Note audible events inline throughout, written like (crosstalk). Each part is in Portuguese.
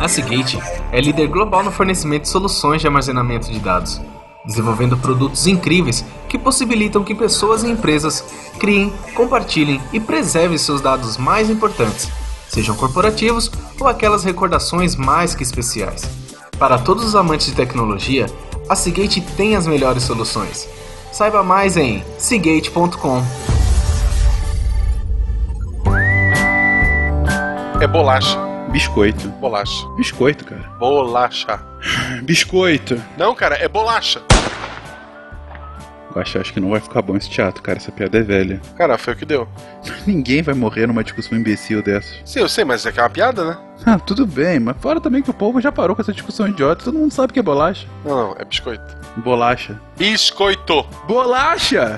A Seagate é líder global no fornecimento de soluções de armazenamento de dados, desenvolvendo produtos incríveis que possibilitam que pessoas e empresas criem, compartilhem e preservem seus dados mais importantes, sejam corporativos ou aquelas recordações mais que especiais. Para todos os amantes de tecnologia, a Seagate tem as melhores soluções. Saiba mais em seagate.com. É bolacha. Biscoito. Bolacha. Biscoito, cara. Bolacha. Biscoito. Não, cara, é bolacha. Acho, acho que não vai ficar bom esse teatro, cara. Essa piada é velha. Cara, foi o que deu. (laughs) Ninguém vai morrer numa discussão imbecil dessa. Sim, eu sei, mas é que é uma piada, né? Ah, tudo bem, mas fora também que o povo já parou com essa discussão idiota. Todo mundo sabe que é bolacha. Não, não, é biscoito. Bolacha. Biscoito. Bolacha!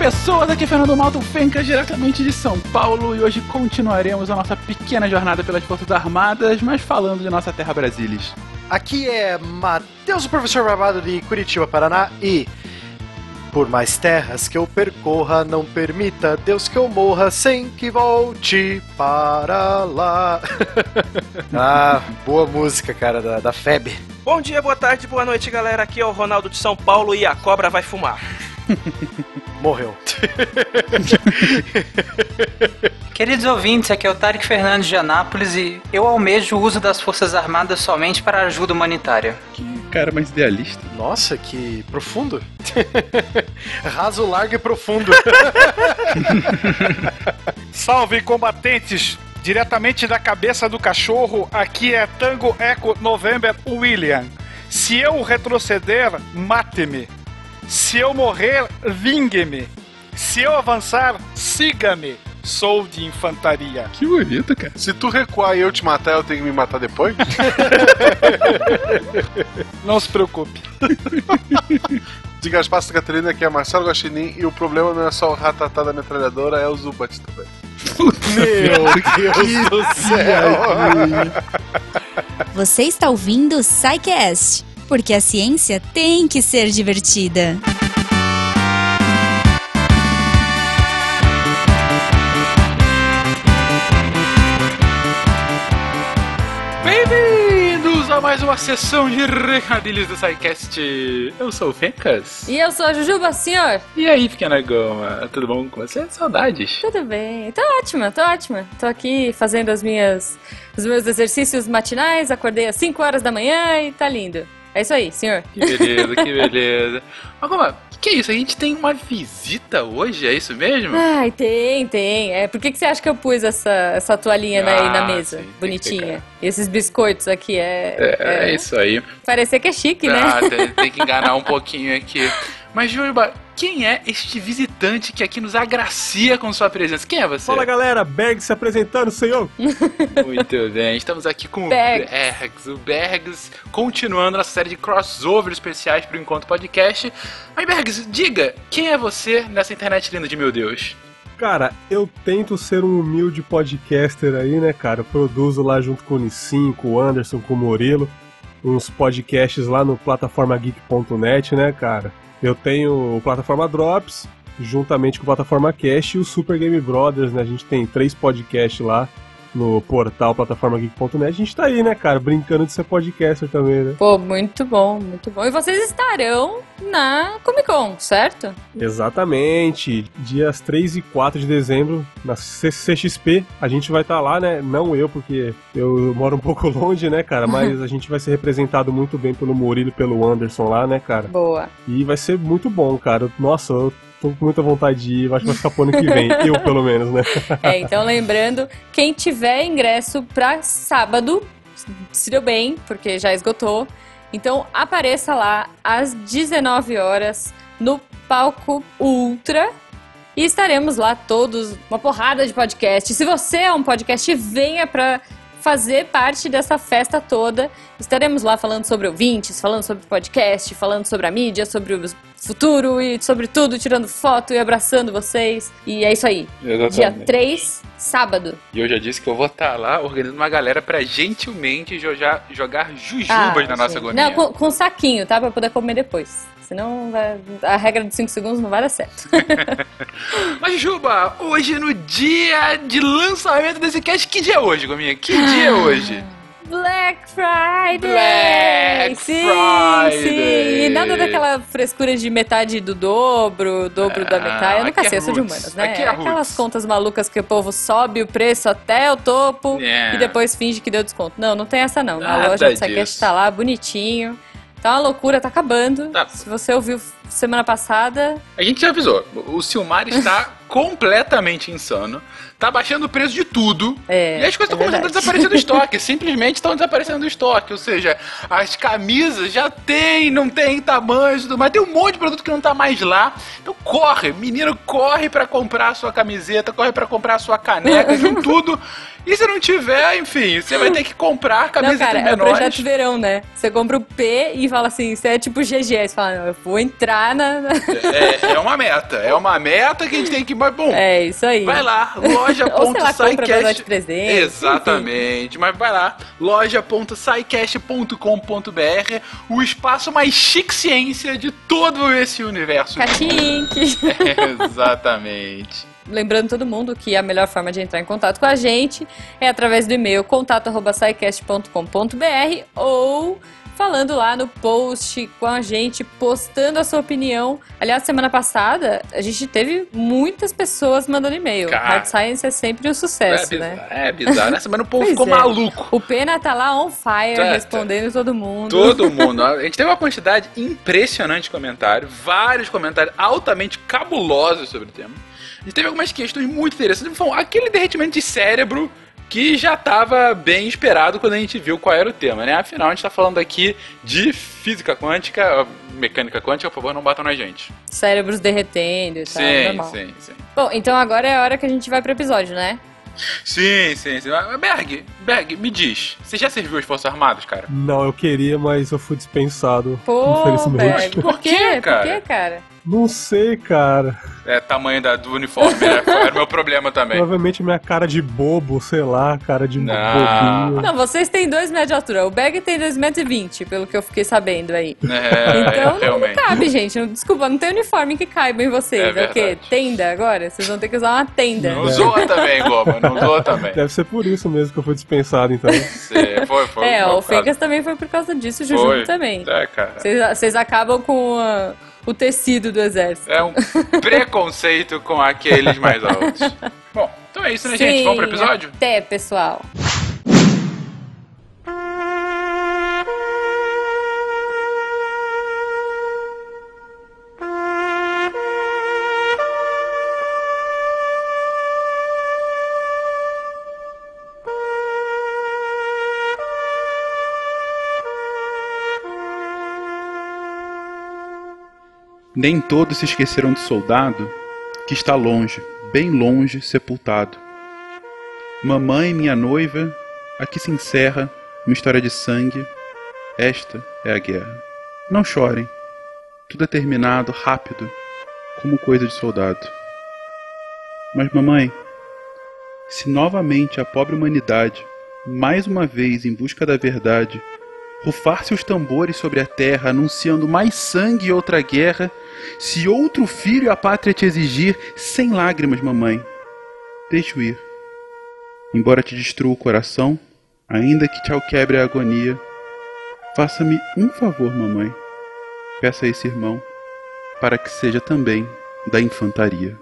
Pessoas, aqui é Fernando Malto Fencas, diretamente de São Paulo, e hoje continuaremos a nossa pequena jornada pelas Forças Armadas, mas falando de nossa terra Brasilis. Aqui é Matheus, o professor Barbado de Curitiba, Paraná, e por mais terras que eu percorra, não permita Deus que eu morra sem que volte para lá. (laughs) ah, boa música, cara, da, da FEB. Bom dia, boa tarde, boa noite, galera. Aqui é o Ronaldo de São Paulo e a cobra vai fumar. (laughs) Morreu. (laughs) Queridos ouvintes, aqui é o Tarek Fernandes de Anápolis e eu almejo o uso das Forças Armadas somente para ajuda humanitária. Que cara mais idealista. Nossa, que profundo. (laughs) Raso, largo e profundo. (laughs) Salve combatentes! Diretamente da cabeça do cachorro, aqui é Tango Echo November William. Se eu retroceder, mate-me. Se eu morrer, vingue-me. Se eu avançar, siga-me. Sou de infantaria. Que bonito, cara. Se tu recuar e eu te matar, eu tenho que me matar depois? (laughs) Não se preocupe. (laughs) Diga as passas Catarina que é Marcelo Guaxinim e o problema não é só o ratatá da metralhadora, é o Zubat também. Meu Deus do céu. Você está ouvindo o SciCast, porque a ciência tem que ser divertida. Bem-vindos a mais uma sessão de recadilhos do SciCast. Eu sou o Fencas. E eu sou a Jujuba, senhor. E aí, pequena goma, tudo bom com você? Saudades. Tudo bem. Tô ótima, tô ótima. Tô aqui fazendo as minhas, os meus exercícios matinais, acordei às 5 horas da manhã e tá lindo. É isso aí, senhor. Que beleza, que beleza. Mas como, que é isso? A gente tem uma visita hoje, é isso mesmo? Ai, tem, tem. É, por que, que você acha que eu pus essa, essa toalhinha né, aí na Ah, mesa? sim, Bonitinha. E esses biscoitos aqui é. É, é isso aí. Parecer que é chique, né? Ah, tem, tem que enganar um pouquinho aqui. Mas, Júnior, quem é este visitante que aqui nos agracia com sua presença? Quem é você? Fala galera, Berg se apresentando, senhor. (laughs) Muito bem, estamos aqui com Bergs. o Bergs. O Bergs continuando nossa série de crossover especiais para o Encontro Podcast. Mas, Bergs, diga, quem é você nessa internet linda de meu Deus? Cara, eu tento ser um humilde podcaster aí, né, cara? Eu produzo lá junto com o Nissin, com o Anderson, com o Murilo, uns podcasts lá no plataformageek.net, né, cara? Eu tenho o Plataforma Drops, juntamente com o Plataforma Cast e o Super Game Brothers, né? A gente tem três podcasts lá no portal plataformageek.net. A gente tá aí, né, cara? Brincando de ser podcaster também, né? Pô, muito bom, muito bom. E vocês estarão na Comic Con, certo? Exatamente. Dias 3 e 4 de dezembro, na CCXP, a gente vai estar lá, né? Não eu, porque eu moro um (laughs) pouco longe, né, cara? Mas a gente vai ser representado muito bem pelo Murilo e pelo Anderson lá, né, cara? Boa. E vai ser muito bom, cara. Nossa, eu tô com muita vontade de ir. Acho que vai ficar pro ano que vem. (laughs) eu, pelo menos, né? É, então lembrando, quem tiver ingresso pra sábado, se deu bem, porque já esgotou. Então apareça lá às 19 horas no palco Ultra. E estaremos lá todos, uma porrada de podcast. Se você é um podcast, venha pra fazer parte dessa festa toda. Estaremos lá falando sobre ouvintes, falando sobre podcast, falando sobre a mídia, sobre o futuro e sobre tudo, tirando foto e abraçando vocês. E é isso aí. Exatamente. Dia 3, sábado. E eu já disse que eu vou estar lá organizando uma galera pra gentilmente jogar, jogar jujubas Ah, na nossa agonia. Não, com, com saquinho, tá? Pra poder comer depois. Senão vai- a regra dos 5 segundos não vai dar certo. (laughs) Mas, Juba, hoje no dia de lançamento desse cast, que dia é hoje, Gominha? Que dia é hoje? Black Friday! Black sim, Friday! sim! E nada daquela frescura de metade do dobro, dobro da Ah, metade. Eu nunca é sei, eu sou de humanas, né? É Aquelas roots. contas malucas que o povo sobe o preço até o topo É. e depois finge que deu desconto. Não, não tem essa não. Na Nada loja do disso. tá lá, bonitinho. Tá uma loucura, tá acabando. Tá. Se você ouviu semana passada, A gente já avisou. O Silmar está (laughs) completamente insano. Tá baixando o preço de tudo. É, e as coisas é estão começando a desaparecer do (laughs) estoque. Simplesmente estão desaparecendo do estoque. Ou seja, as camisas já tem, não tem tamanho tudo mais. Tem um monte de produto que não tá mais lá. Então corre, menino, corre pra comprar a sua camiseta, corre pra comprar a sua caneca, (laughs) junto tudo. E se não tiver, enfim, você vai ter que comprar Não, camisetas cara, é menores. projeto verão, né? Você compra o P e fala assim, você é tipo GG. Você fala, não, eu vou entrar na. na- É, é uma meta. É uma meta que a gente tem que. Mas, bom, (laughs) É isso aí. Vai lá, loja.sicast. (laughs) Exatamente, mas vai lá, loja.sicast.com.br, o espaço mais chique ciência de todo esse universo. Catink. (laughs) Exatamente. Lembrando todo mundo que a melhor forma de entrar em contato com a gente é através do e-mail contato@saicast.com.br ou falando lá no post com a gente, postando a sua opinião. Aliás, semana passada a gente teve muitas pessoas mandando e-mail. Cara. Hard Science é sempre um sucesso, é, né? é bizarro, né? Semana o povo ficou é. maluco. O Pena tá lá on fire, respondendo todo mundo. Todo mundo. A gente teve uma quantidade impressionante de comentários, vários comentários altamente cabulosos sobre o tema. A gente teve algumas questões muito interessantes. Bom, aquele derretimento de cérebro que já estava bem esperado quando a gente viu qual era o tema, né? Afinal, a gente está falando aqui de física quântica, mecânica quântica, por favor, não batam na gente. Cérebros derretendo e tal, sim, normal. sim, sim. Bom, então agora é a hora que a gente vai pro episódio, né? Sim, sim, sim. Berg, Berg, me diz, você já serviu as Forças Armadas, cara? Não, eu queria, mas eu fui dispensado. Pô, infelizmente. Berg, por quê? quê, cara? Por quê, cara? Não sei, cara. É tamanho da, do uniforme, né? (laughs) Era o meu problema também. Provavelmente minha cara de bobo, sei lá, cara de Não. bobinho. Não, vocês têm 2 metros de altura. O Berg tem 2,20 metros, e 20, pelo que eu fiquei sabendo aí. É, Então não, realmente. cabe, gente. Não- Desculpa, não tem uniforme que caiba em vocês. É É, o quê? verdade. Tenda agora? Vocês vão ter que usar uma tenda. Não zoa também, Goba, não zoa também. Deve ser por isso mesmo que eu fui dispensado, então. Você- foi, foi. É, foi, o Fencas também foi por causa disso, o Jujubo também. É, cara. Vocês vocês acabam com a- o tecido do exército. É um (laughs) preconceito com aqueles mais altos. (laughs) Bom, então é isso, né, gente? Sim, Vamos pro episódio? Até, pessoal. Nem todos se esqueceram do soldado que está longe, bem longe, sepultado. Mamãe, minha noiva, aqui se encerra uma história de sangue. Esta é a guerra. Não chorem. Tudo é terminado rápido, como coisa de soldado. Mas, mamãe, se novamente a pobre humanidade, mais uma vez em busca da verdade, rufar-se os tambores sobre a terra, anunciando mais sangue e outra guerra, se outro filho a pátria te exigir, sem lágrimas, mamãe, deixe-o ir. Embora te destrua o coração, ainda que te alquebre a agonia, faça-me um favor, mamãe. Peça a esse irmão, para que seja também da infantaria.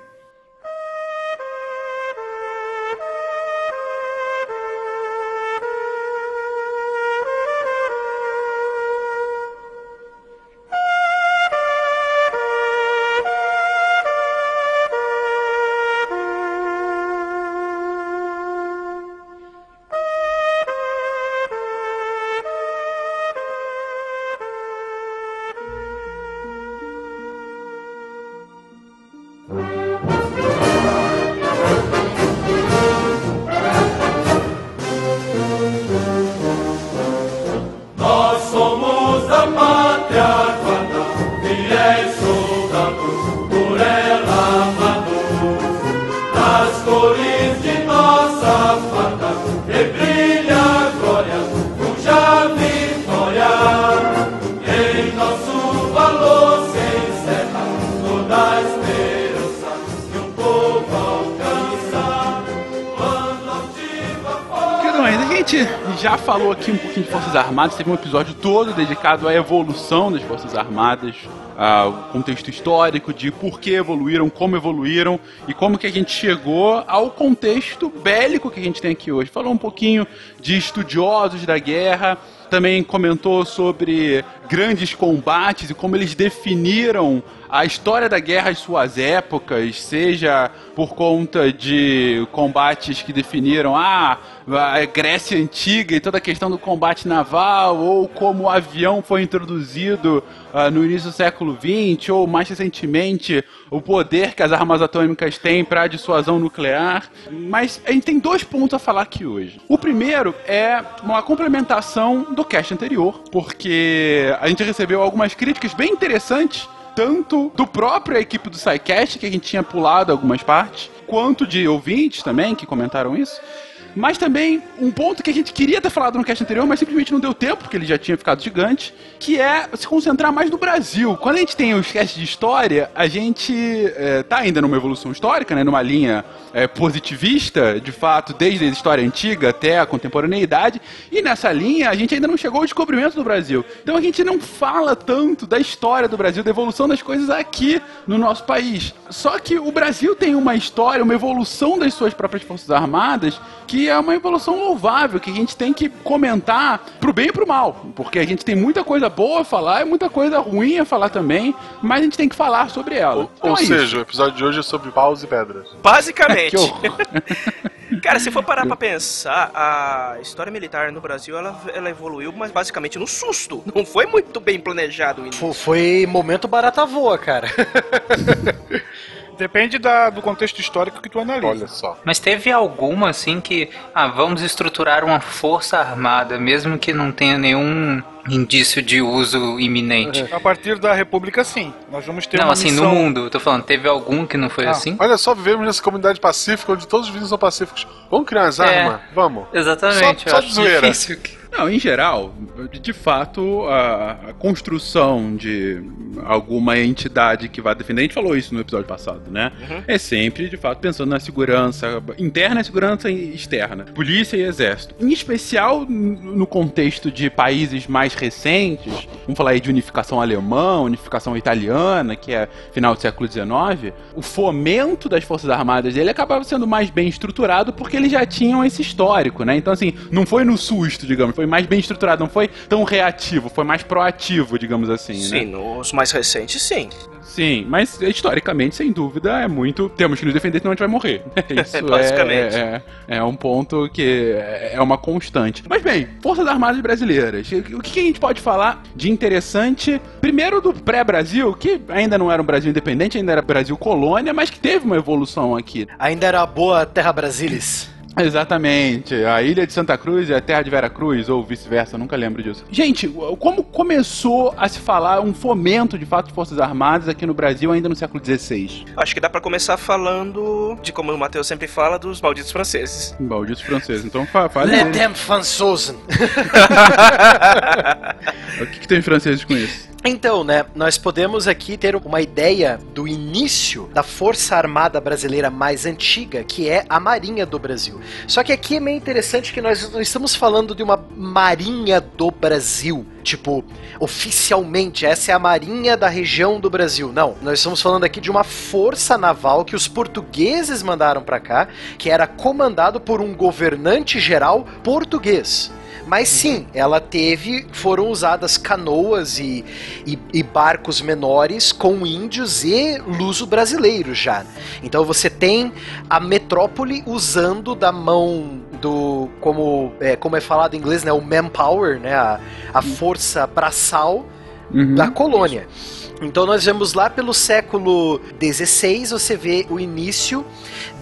Armadas, teve um episódio todo dedicado à evolução das Forças Armadas, ao contexto histórico de por que evoluíram, como evoluíram e como que a gente chegou ao contexto bélico que a gente tem aqui hoje. Falou um pouquinho de estudiosos da guerra, também comentou sobre grandes combates e como eles definiram a história da guerra às suas épocas, seja por conta de combates que definiram ah, a Grécia Antiga e toda a questão do combate naval, ou como o avião foi introduzido ah, no início do século XX, ou mais recentemente o poder que as armas atômicas têm para a dissuasão nuclear. Mas a gente tem dois pontos a falar aqui hoje. O primeiro é uma complementação do cast anterior, porque a gente recebeu algumas críticas bem interessantes tanto do próprio equipe do SciCast, que a gente tinha pulado algumas partes, quanto de ouvintes também que comentaram isso. Mas também um ponto que a gente queria ter falado no cast anterior, mas simplesmente não deu tempo, porque ele já tinha ficado gigante, que é se concentrar mais no Brasil. Quando a gente tem os casts de história, a gente é, tá ainda numa evolução histórica, né, numa linha é, positivista, de fato, desde a história antiga até a contemporaneidade, e nessa linha a gente ainda não chegou ao descobrimento do Brasil. Então a gente não fala tanto da história do Brasil, da evolução das coisas aqui no nosso país. Só que o Brasil tem uma história, uma evolução das suas próprias forças armadas, que é uma evolução louvável, que a gente tem que comentar pro bem e pro mal, porque a gente tem muita coisa boa a falar e muita coisa ruim a falar também, mas a gente tem que falar sobre ela. Então Ou é isso. seja, o episódio de hoje é sobre paus e pedras. Basicamente. (laughs) (laughs) Cara, se for parar pra pensar, a história militar no Brasil, ela, ela evoluiu, mas basicamente no susto. Não foi muito bem planejado o início. Fo- Foi momento barata voa, cara. (laughs) Depende da- do contexto histórico que tu analisa. Olha só. Mas teve alguma assim que, ah, vamos estruturar uma força armada, mesmo que não tenha nenhum indício de uso iminente. A partir da República, sim. Nós vamos ter Não, uma assim, missão... no mundo, eu tô falando, teve algum que não foi Ah, assim? Olha só, vivemos nessa comunidade pacífica onde todos os vizinhos são pacíficos. Vamos criar umas É. armas? Vamos. Exatamente, Só- só de zoeira. difícil que... Não, em geral, de fato, a, a construção de alguma entidade que vai defender, a gente falou isso no episódio passado, né? É sempre, de fato, pensando na segurança interna e segurança externa, polícia e exército. Em especial no contexto de países mais recentes, vamos falar aí de unificação alemã, unificação italiana, que é final do século XIX, o fomento das forças armadas dele acabava sendo mais bem estruturado porque eles já tinham esse histórico, né? Então, assim, não foi no susto, digamos, foi mais bem estruturado, não foi tão reativo, foi mais proativo, digamos assim, Sim, né? nos mais recentes, sim. Sim, mas historicamente, sem dúvida, é muito. Temos que nos defender, senão a gente vai morrer. (laughs) Isso (laughs) Basicamente. É, é, é um ponto que é é uma constante. Mas bem, Forças Armadas Brasileiras. O que que a gente pode falar de interessante? Primeiro do pré-Brasil, que ainda não era um Brasil independente, ainda era Brasil colônia, mas que teve uma evolução aqui. Ainda era a boa Terra Brasilis. Exatamente. A ilha de Santa Cruz e a terra de Vera Cruz, ou vice-versa, nunca lembro disso. Gente, como começou a se falar um fomento de fato de Forças Armadas aqui no Brasil ainda no século XVI? Acho que dá pra começar falando de como o Matheus sempre fala, dos malditos franceses. Malditos franceses. Então fa aí. them Franzosen. (laughs) O que, que tem franceses com isso? Então, né, nós podemos aqui ter uma ideia do início da Força Armada Brasileira mais antiga, que é a Marinha do Brasil. Só que aqui é meio interessante que nós não estamos falando de uma Marinha do Brasil. Tipo, oficialmente, essa é a Marinha da região do Brasil. Não, nós estamos falando aqui de uma força naval que os portugueses mandaram pra cá, que era comandado por um governante geral português. Mas sim, ela teve. Foram usadas canoas e, e, e barcos menores com índios e luso brasileiros já. Então você tem a metrópole usando da mão do. Como é, como é falado em inglês, né? O manpower, né? A, a força braçal Uhum. da colônia. Então nós vemos lá pelo século XVI, você vê o início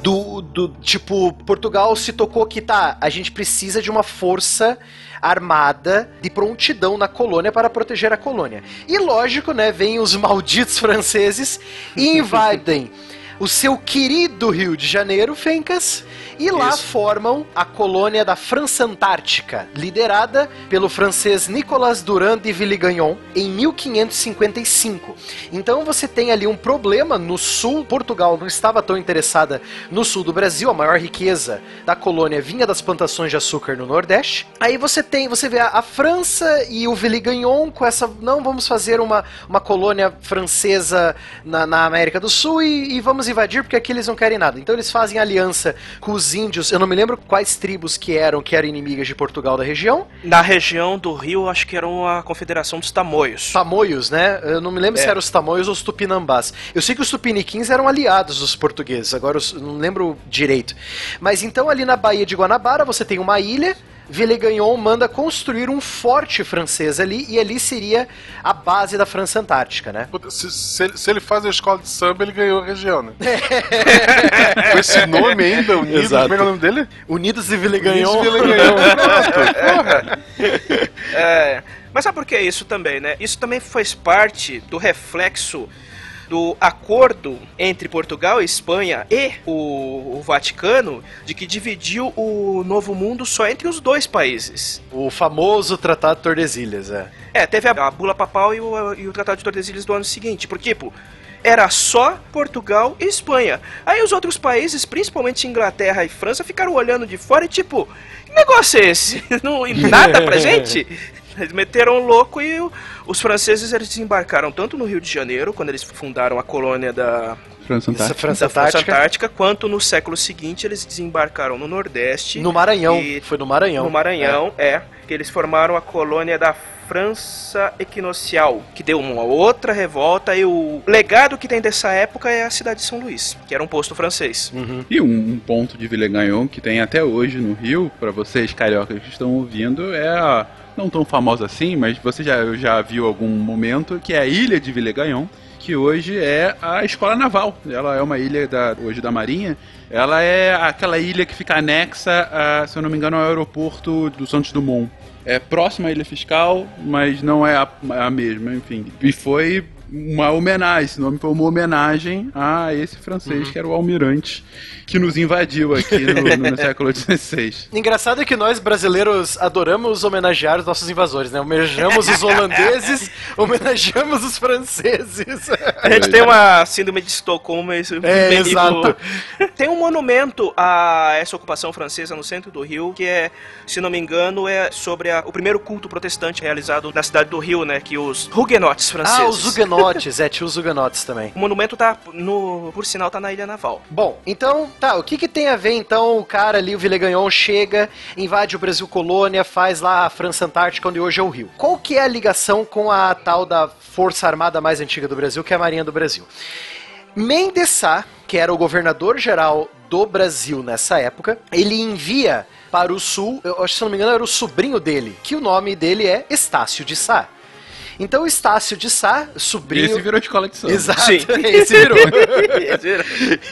do, do tipo, Portugal se tocou que tá, a gente precisa de uma força armada de prontidão na colônia para proteger a colônia. E lógico, né, vem os (laughs) malditos franceses e invadem (laughs) o seu querido Rio de Janeiro, Fencas, e lá Isso. formam a colônia da França Antártica, liderada pelo francês Nicolas Durand de Villegagnon em 1555. Então você tem ali um problema no sul, Portugal não estava tão interessada no sul do Brasil, a maior riqueza da colônia vinha das plantações de açúcar no Nordeste. Aí você tem, você vê a, a França e o Villegagnon com essa, não vamos fazer uma, uma colônia francesa na, na América do Sul e, e vamos invadir porque aqui eles não querem nada. Então eles fazem aliança com os índios, eu não me lembro quais tribos que eram que eram inimigas de Portugal da região. Na região do Rio, acho que era a Confederação dos Tamoios. Tamoios, né? Eu não me lembro É. se eram os Tamoios ou os Tupinambás. Eu sei que os Tupiniquins eram aliados dos portugueses, agora eu não lembro direito. Mas então ali na Baía de Guanabara você tem uma ilha. Villegagnon manda construir um forte francês ali e ali seria a base da França Antártica, né? Puta, Se, se ele, se ele faz a escola de samba, ele ganhou a região, né? (laughs) Com esse nome ainda, Unidos, Exato. como é que é o nome dele? Unidos de Villegagnon. Unidos Villegagnon. Pronto, (laughs) porra. É, mas sabe por que isso também, né? Isso também faz parte do reflexo do acordo entre Portugal Espanha e o, o Vaticano de que dividiu o Novo Mundo só entre os dois países. O famoso Tratado de Tordesilhas, é. É, teve a, a Bula Papal e o, e o Tratado de Tordesilhas do ano seguinte, porque, tipo, era só Portugal e Espanha. Aí os outros países, principalmente Inglaterra e França, ficaram olhando de fora e, tipo, que negócio é esse? (laughs) Não, nada pra (laughs) gente? Eles meteram o louco e o- os franceses eles desembarcaram tanto no Rio de Janeiro, quando eles fundaram a colônia da, França Antártica. França da França Antártica. Quanto no século seguinte eles desembarcaram no Nordeste. No Maranhão. E- Foi no Maranhão. No Maranhão, é. Que eles formaram a colônia da França Equinocial, que deu uma outra revolta. E o legado que tem dessa época é a cidade de São Luís, que era um posto francês. E um, um ponto de Villegagnon que tem até hoje no Rio, pra vocês cariocas que estão ouvindo, é a, não tão famosa assim, mas você já, já viu algum momento, que é a ilha de Villegagnon, que hoje é a escola naval. Ela é uma ilha da, hoje da Marinha. Ela é aquela ilha que fica anexa, a, se eu não me engano, ao aeroporto do Santos Dumont. É próxima à ilha fiscal, mas não é a, a mesma, enfim. E foi uma homenagem, esse nome foi uma homenagem a esse francês que era o almirante que nos invadiu aqui no, no (laughs) século XVI. Engraçado é que nós brasileiros adoramos homenagear os nossos invasores, né? Homenageamos os holandeses, (laughs) homenageamos os franceses. A gente tem uma síndrome de Estocolmo isso É, meio- exato. Tem um monumento a essa ocupação francesa no centro do Rio, que é, se não me engano, é sobre a- o primeiro culto protestante realizado na cidade do Rio, né? Que os huguenotes franceses. Ah, os huguenotes, é, tinha os huguenotes também. O monumento tá, no, por sinal, tá na Ilha Naval. Bom, então, tá, o que que tem a ver, então, o cara ali, o Villegagnon, chega, invade o Brasil Colônia, faz lá a França Antártica, onde hoje é o Rio. Qual que é a ligação com a tal da Força Armada mais antiga do Brasil, que é a Marinha do Brasil? Mendes Sá, que era o governador-geral do Brasil nessa época, ele envia para o sul, eu acho que se não me engano era o sobrinho dele, que o nome dele é Estácio de Sá. Então Estácio de Sá, sobrinho... Esse virou escola de samba. Exato, Sim. (laughs) esse virou. (laughs)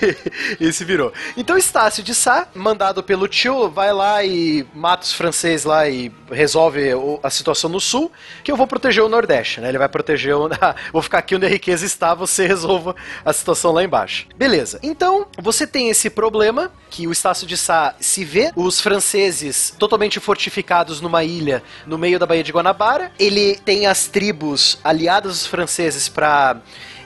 (laughs) esse virou. Então Estácio de Sá, mandado pelo tio, vai lá e mata os franceses lá e resolve a situação no sul, que eu vou proteger o Nordeste, né? Ele vai proteger o... vou ficar aqui onde a riqueza está, você resolva a situação lá embaixo. Beleza. Então, você tem esse problema que o Estácio de Sá se vê os franceses totalmente fortificados numa ilha no meio da Baía de Guanabara. Ele tem as tribos aliadas aos franceses para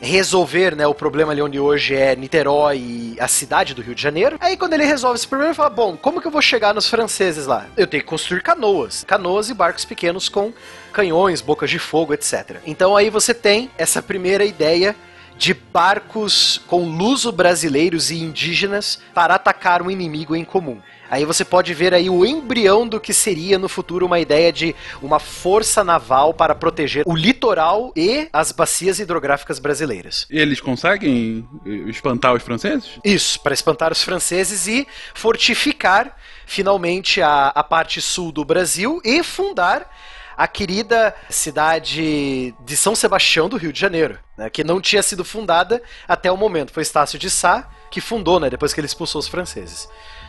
resolver né, o problema ali onde hoje é Niterói e a cidade do Rio de Janeiro. Aí quando ele resolve esse problema, ele fala: Bom, como que eu vou chegar nos franceses lá? Eu tenho que construir canoas. Canoas e barcos pequenos com canhões, bocas de fogo, etc. Então aí você tem essa primeira ideia de barcos com luso-brasileiros e indígenas para atacar um inimigo em comum. Aí você pode ver aí o embrião do que seria no futuro uma ideia de uma força naval para proteger o litoral e as bacias hidrográficas brasileiras. Eles conseguem eh, espantar os franceses? Isso, para espantar os franceses e fortificar finalmente a, a parte sul do Brasil e fundar a querida cidade de São Sebastião do Rio de Janeiro, né, que não tinha sido fundada até o momento. Foi Estácio de Sá que fundou, né, depois que ele expulsou os franceses.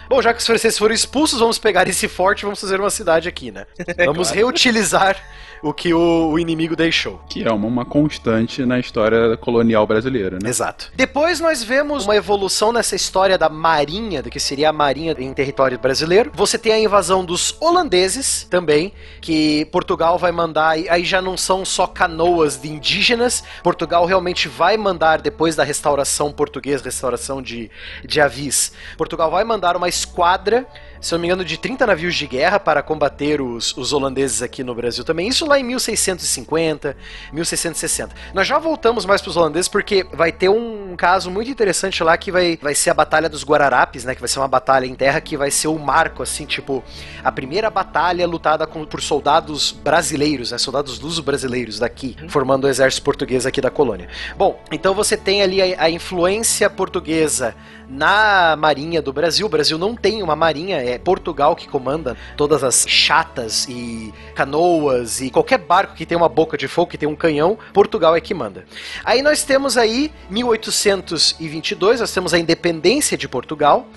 Bom, já que os franceses foram expulsos, vamos pegar esse forte e vamos fazer uma cidade aqui, né? (laughs) Vamos reutilizar o que o, o inimigo deixou. Que é uma, uma constante na história colonial brasileira, né? Exato. Depois nós vemos uma evolução nessa história da marinha, do que seria a marinha em território brasileiro. Você tem a invasão dos holandeses também, que Portugal vai mandar, aí já não são só canoas de indígenas, Portugal realmente vai mandar, depois da restauração portuguesa, restauração de, de avis, Portugal vai mandar uma esquadra se eu não me engano, de 30 navios de guerra para combater os, os holandeses aqui no Brasil também. Isso lá em 1650, 1660. Nós já voltamos mais para os holandeses porque vai ter um caso muito interessante lá que vai, vai ser a Batalha dos Guararapes, né? Que vai ser uma batalha em terra que vai ser o marco, assim, tipo, a primeira batalha lutada com, por soldados brasileiros, né? Soldados luso-brasileiros daqui, formando o exército português aqui da colônia. Bom, então você tem ali a, a influência portuguesa na marinha do Brasil. O Brasil não tem uma marinha, é Portugal que comanda todas as chatas e canoas e qualquer barco que tem uma boca de fogo, que tem um canhão, Portugal é que manda. Aí nós temos aí 1822, nós temos a independência de Portugal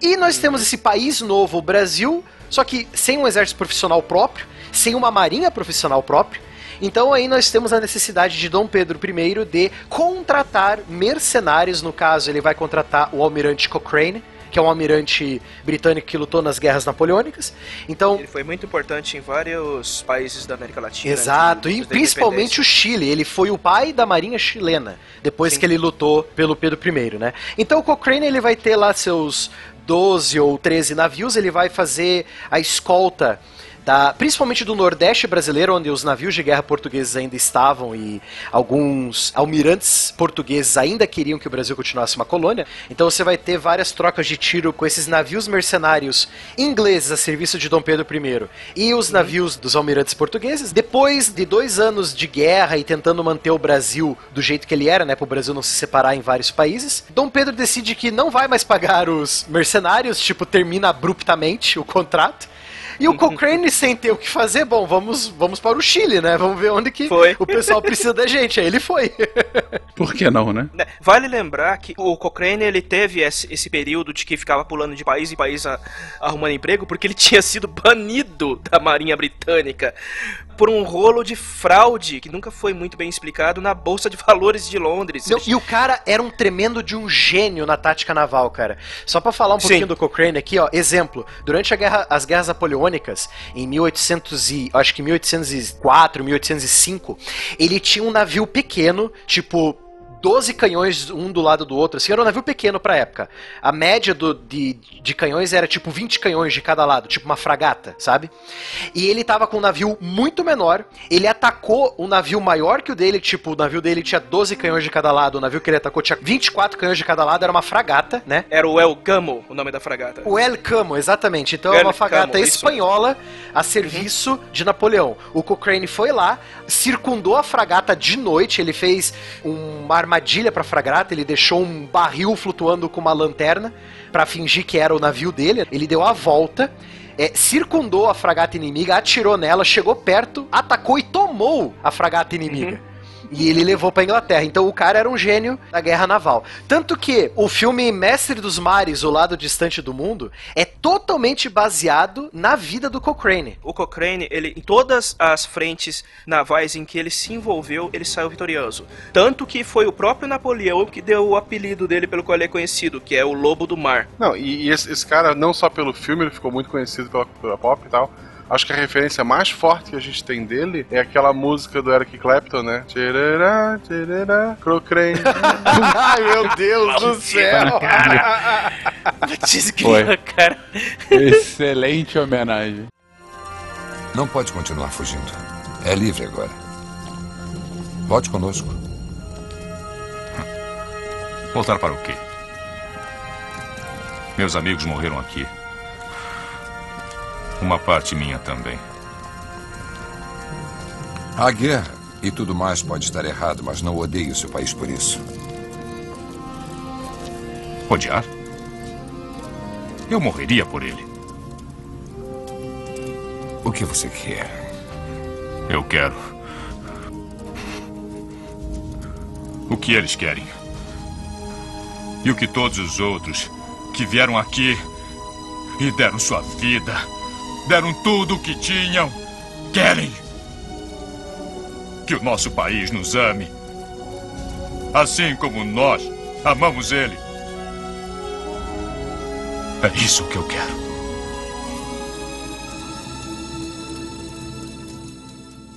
e nós temos esse país novo, o Brasil, só que sem um exército profissional próprio, sem uma marinha profissional própria. Então aí nós temos a necessidade de Dom Pedro I de contratar mercenários, no caso ele vai contratar o almirante Cochrane, que é um almirante britânico que lutou nas guerras napoleônicas. Então, Ele foi muito importante em vários países da América Latina. Exato, e principalmente o Chile. Ele foi o pai da marinha chilena, depois que ele lutou pelo Pedro I, né? Então o Cochrane ele vai ter lá seus 12 ou 13 navios, ele vai fazer a escolta da, principalmente do Nordeste brasileiro, onde os navios de guerra portugueses ainda estavam e alguns almirantes portugueses ainda queriam que o Brasil continuasse uma colônia. Então você vai ter várias trocas de tiro com esses navios mercenários ingleses a serviço de Dom Pedro I e os navios dos almirantes portugueses. Depois de dois anos de guerra e tentando manter o Brasil do jeito que ele era, né, para o Brasil não se separar em vários países, Dom Pedro decide que não vai mais pagar os mercenários, tipo termina abruptamente o contrato. E o Cochrane, sem ter o que fazer, bom, vamos, vamos para o Chile, né? Vamos ver onde que Foi. o pessoal precisa da gente. Aí ele foi. (laughs) Por que não, né? Né, Vale lembrar que o Cochrane ele teve esse, esse período de que ficava pulando de país em país a- arrumando emprego porque ele (laughs) tinha sido banido da Marinha Britânica por um rolo de fraude que nunca foi muito bem explicado na Bolsa de Valores de Londres. Não, e o cara era um tremendo de um gênio na tática naval, cara. Só pra falar um Sim. pouquinho do Cochrane aqui, ó, exemplo. Durante a guerra, as guerras napoleônicas, em 1800 e, acho que 1804, 1805, ele tinha um navio pequeno, tipo 12 canhões um do lado do outro, assim, era um navio pequeno pra época. A média do, de, de canhões era tipo 20 canhões de cada lado, tipo uma fragata, sabe? E ele tava com um navio muito menor, ele atacou um navio maior que o dele, tipo, o navio dele tinha 12 canhões de cada lado, o navio que ele atacou tinha 24 canhões de cada lado, era uma fragata, né? Era o El Gamo, o nome da fragata. O El Camo, exatamente. Então é El uma fragata Camo, espanhola a serviço de Napoleão. O Cochrane foi lá, circundou a fragata de noite, ele fez uma armadilha pra fragata, ele deixou um barril flutuando com uma lanterna pra fingir que era o navio dele. Ele deu a volta. é, circundou a fragata inimiga, atirou nela, chegou perto, atacou e tomou a fragata inimiga. E ele levou pra Inglaterra. Então o cara era um gênio da guerra naval. Tanto que o filme Mestre dos Mares, O Lado Distante do Mundo, é totalmente baseado na vida do Cochrane. O Cochrane, ele, em todas as frentes navais em que ele se envolveu, ele saiu vitorioso. Tanto que foi o próprio Napoleão que deu o apelido dele pelo qual ele é conhecido, que é o Lobo do Mar. Não, e, e esse, esse cara, não só pelo filme, ele ficou muito conhecido pela cultura pop e tal. Acho que a referência mais forte que a gente tem dele é aquela música do Eric Clapton, né? Tchererá, tchererá, Cochrane. (laughs) Ai, meu Deus do céu! (laughs) Foi. cara. Excelente homenagem. Não pode continuar fugindo. É livre agora. Volte conosco. Voltar para o quê? Meus amigos morreram aqui. Uma parte minha também. A guerra e tudo mais pode estar errado, mas não odeio seu país por isso. Odiar? Eu morreria por ele. O que você quer? Eu quero. O que eles querem. E o que todos os outros que vieram aqui e deram sua vida, deram tudo o que tinham, querem. que o nosso país nos ame. Assim como nós amamos ele. É isso que eu quero.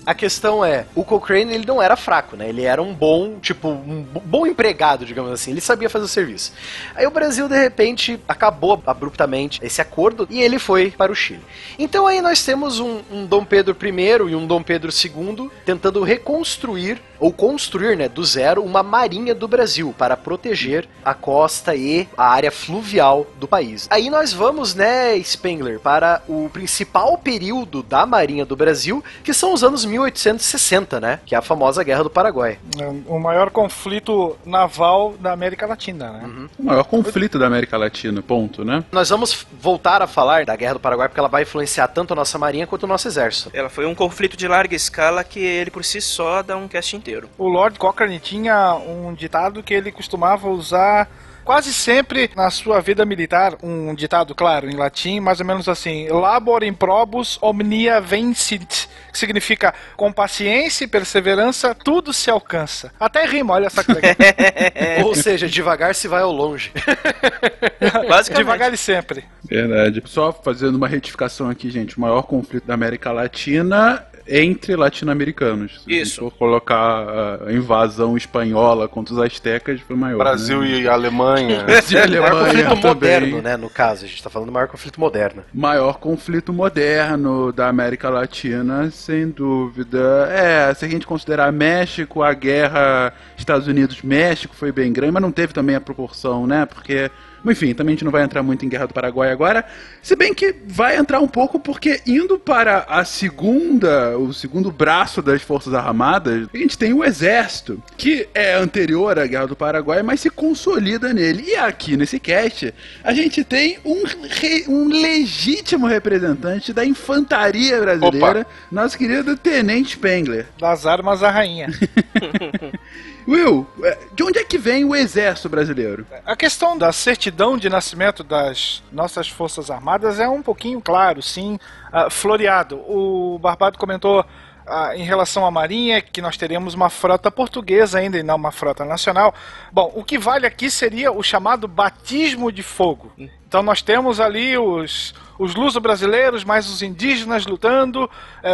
A questão é, o Cochrane ele não era fraco, né? Ele era um bom, tipo, um bo- bom empregado, digamos assim. Ele sabia fazer o serviço. Aí o Brasil, de repente, acabou abruptamente esse acordo e ele foi para o Chile. Então aí nós temos um, um Dom Pedro I e um Dom Pedro II tentando reconstruir, ou construir, né, do zero, uma marinha do Brasil para proteger a costa e a área fluvial do país. Aí nós vamos, né, Spengler, para o principal período da Marinha do Brasil, que são os anos 1860, né? Que é a famosa Guerra do Paraguai. É O maior conflito naval da América Latina, né? O maior conflito da América Latina, ponto, né? Nós vamos voltar a falar da Guerra do Paraguai porque ela vai influenciar tanto a nossa marinha quanto o nosso exército. Ela foi um conflito de larga escala que ele por si só dá um cast inteiro. O Lord Cochrane tinha um ditado que ele costumava usar quase sempre na sua vida militar, um ditado, claro, em latim, mais ou menos assim: Labor in probus omnia vencit, que significa com paciência e perseverança tudo se alcança. Até rima, olha que legal. (laughs) Ou seja, devagar se vai ao longe. (laughs) Devagar e sempre. Verdade. Só fazendo uma retificação aqui, gente. O maior conflito da América Latina entre latino-americanos. Se Isso. for colocar a invasão espanhola contra os astecas, foi maior. Brasil né? e Alemanha. (laughs) E O maior Alemanha conflito também. moderno, né? No caso, a gente tá falando do maior conflito moderno. Maior conflito moderno da América Latina, sem dúvida. É, se a gente considerar México, a guerra Estados Unidos-México foi bem grande, mas não teve também a proporção, né? Porque. Enfim, também a gente não vai entrar muito em Guerra do Paraguai agora. Se bem que vai entrar um pouco, porque indo para a segunda, o segundo braço das Forças Armadas, a gente tem o Exército, que é anterior à Guerra do Paraguai, mas se consolida nele. E aqui nesse cast, a gente tem um, re- um legítimo representante da infantaria brasileira, nosso querido Tenente Spengler. Das armas à rainha. (laughs) Will, eh, de onde é que vem o Exército brasileiro? A questão da certidão de nascimento das nossas Forças Armadas é um pouquinho claro, sim, ah, floreado. O Barbado comentou ah, em relação à Marinha que nós teremos uma frota portuguesa ainda e não uma frota nacional. Bom, o que vale aqui seria o chamado batismo de fogo. Então nós temos ali os, os luso-brasileiros mais os indígenas lutando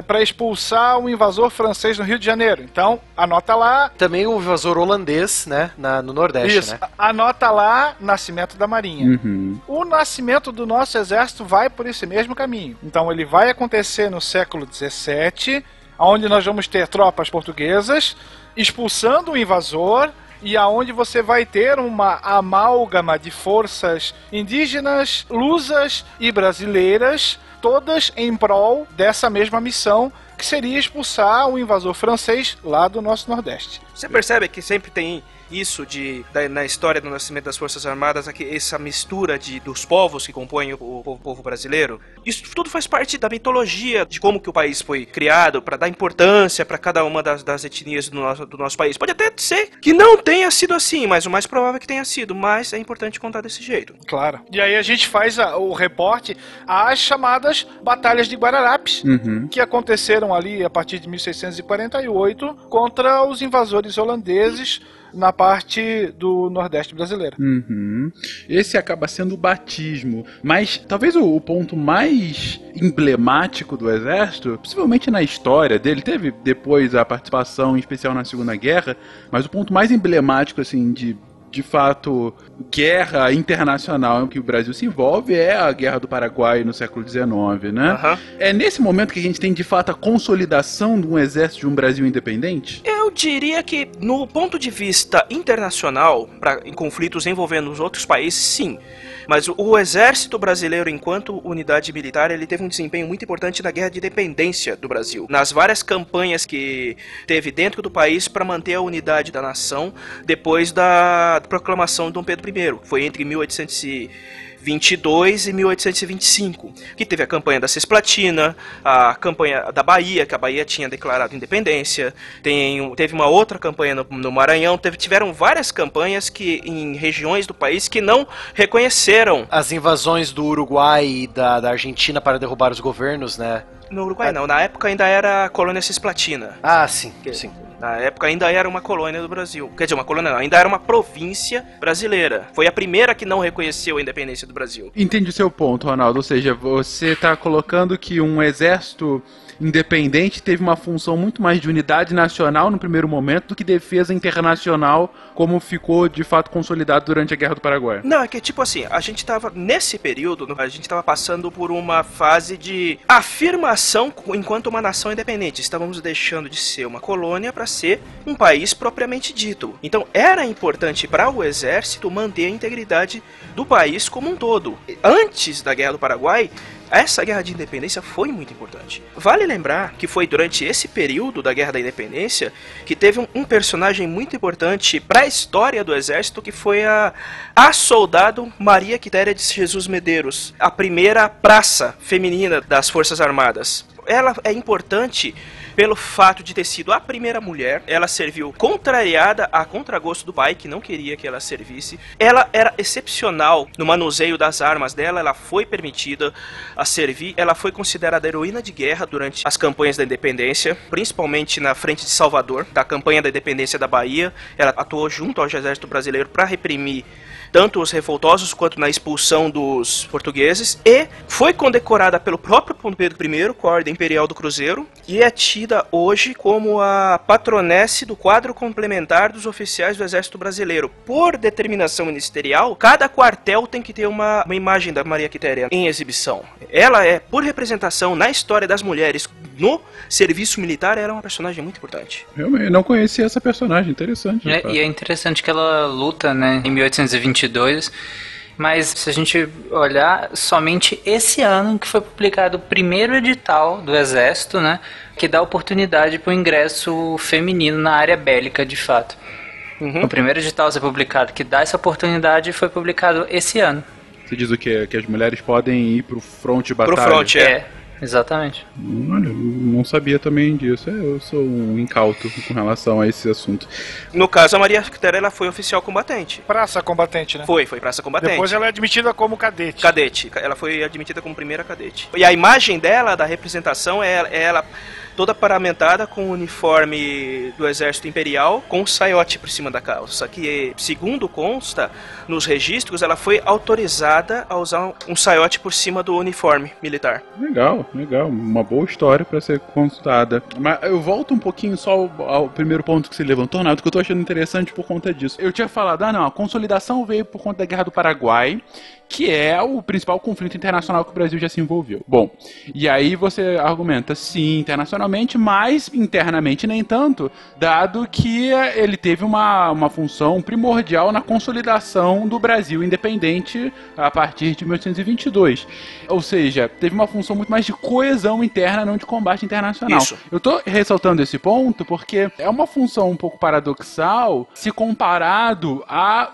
para expulsar o invasor francês no Rio de Janeiro. Então, anota lá, Também o invasor holandês, né? Na, no Nordeste, isso, né? anota lá nascimento da Marinha. Uhum. O nascimento do nosso exército vai por esse mesmo caminho. Então ele vai acontecer no século XVII, onde nós vamos ter tropas portuguesas expulsando o invasor e aonde você vai ter uma amálgama de forças indígenas, lusas e brasileiras, todas em prol dessa mesma missão que seria expulsar o invasor francês lá do nosso Nordeste. Você percebe que sempre tem isso de da- na história do nascimento das Forças Armadas, aqui, essa mistura de, dos povos que compõem o, o povo, povo brasileiro? Isso tudo faz parte da mitologia de como que o país foi criado, para dar importância para cada uma das, das etnias do nosso, do nosso país. Pode até ser que não tenha sido assim, mas o mais provável é que tenha sido. Mas é importante contar desse jeito. Claro. E aí a gente faz a- o reporte às chamadas Batalhas de Guararapes, Uhum. que aconteceram ali a partir de 1648 contra os invasores holandeses na parte do Nordeste brasileiro. Uhum. Esse acaba sendo o batismo. Mas talvez o, o ponto mais emblemático do exército, possivelmente na história dele, teve depois a participação em especial na Segunda Guerra, mas o ponto mais emblemático, assim, de. De fato, guerra internacional em que o Brasil se envolve é a Guerra do Paraguai no século XIX, né? Aham. É nesse momento que a gente tem de fato a consolidação de um exército de um Brasil independente? Eu diria que, no ponto de vista internacional, pra, em conflitos envolvendo os outros países, sim. Mas o, exército brasileiro, enquanto unidade militar, ele teve um desempenho muito importante na guerra de independência do Brasil. Nas várias campanhas que teve dentro do país para manter a unidade da nação depois da proclamação de Dom Pedro I. Foi entre 1822 e 1825, que teve a campanha da Cisplatina, a campanha da Bahia, que a Bahia tinha declarado independência, tem, teve uma outra campanha no, no Maranhão, teve, tiveram várias campanhas que em regiões do país que não reconheceram. As invasões do Uruguai e da, da Argentina para derrubar os governos, né? No Uruguai não, na época ainda era a colônia Cisplatina. Ah, sim, sim. Na época ainda era uma colônia do Brasil. Quer dizer, uma colônia não, ainda era uma província brasileira. Foi a primeira que não reconheceu a independência do Brasil. Entendi o seu ponto, Ronaldo. Ou seja, você está colocando que um exército independente teve uma função muito mais de unidade nacional no primeiro momento do que defesa internacional, como ficou de fato consolidado durante a Guerra do Paraguai. Não, é que tipo assim, a gente tava nesse período, a gente tava passando por uma fase de afirmação enquanto uma nação independente. Estávamos deixando de ser uma colônia para ser um país propriamente dito. Então era importante para o exército manter a integridade do país como um todo. Antes da Guerra do Paraguai, essa guerra de independência foi muito importante. Vale lembrar que foi durante esse período da Guerra da Independência que teve um, um personagem muito importante para a história do exército que foi a, a soldado Maria Quitéria de Jesus Medeiros, a primeira praça feminina das Forças Armadas. Ela é importante pelo fato de ter sido a primeira mulher, ela serviu contrariada a contragosto do pai, que não queria que ela servisse. Ela era excepcional no manuseio das armas dela, ela foi permitida a servir, ela foi considerada heroína de guerra durante as campanhas da independência, principalmente na frente de Salvador, da campanha da independência da Bahia. Ela atuou junto ao exército brasileiro para reprimir tanto os revoltosos quanto na expulsão dos portugueses, e foi condecorada pelo próprio Pedro I com a Ordem Imperial do Cruzeiro, e é tida hoje como a patronesse do quadro complementar dos oficiais do Exército Brasileiro. Por determinação ministerial, cada quartel tem que ter uma, uma imagem da Maria Quitéria em exibição. Ela é, por representação na história das mulheres no serviço militar, ela é uma personagem muito importante. Realmente, não conhecia essa personagem, interessante. É, e é interessante que ela luta, né, em 1822 mas se a gente olhar, somente esse ano que foi publicado o primeiro edital do Exército, né, que dá oportunidade para o ingresso feminino na área bélica, de fato. Uhum. O primeiro edital a ser publicado que dá essa oportunidade foi publicado esse ano. Você diz o quê? Que as mulheres podem ir para o front de batalha? Pro front, é. é. Exatamente. Olha, não sabia também disso. É, eu sou um incauto com relação a esse assunto. No caso, a Maria Quitéria ela foi oficial combatente. Praça combatente, né? Foi, foi praça combatente. Depois ela é admitida como cadete. Cadete. Ela foi admitida como primeira cadete. E a imagem dela, da representação, é ela, é ela toda paramentada com o uniforme do Exército Imperial, com um saiote por cima da calça. Que, segundo consta nos registros, ela foi autorizada a usar um saiote por cima do uniforme militar. Legal, legal. Uma boa história para ser consultada. Mas eu volto um pouquinho só ao, ao, primeiro ponto que você levantou, Nado, que eu tô achando interessante por conta disso. Eu tinha falado, ah, não, a consolidação veio por conta da Guerra do Paraguai que é o principal conflito internacional que o Brasil já se envolveu. Bom, e aí você argumenta sim internacionalmente, mas internamente nem tanto, dado que ele teve uma, uma função primordial na consolidação do Brasil independente a partir de 1822. Ou seja, teve uma função muito mais de coesão interna, não de combate internacional. Isso. Eu estou ressaltando esse ponto porque é uma função um pouco paradoxal se comparado a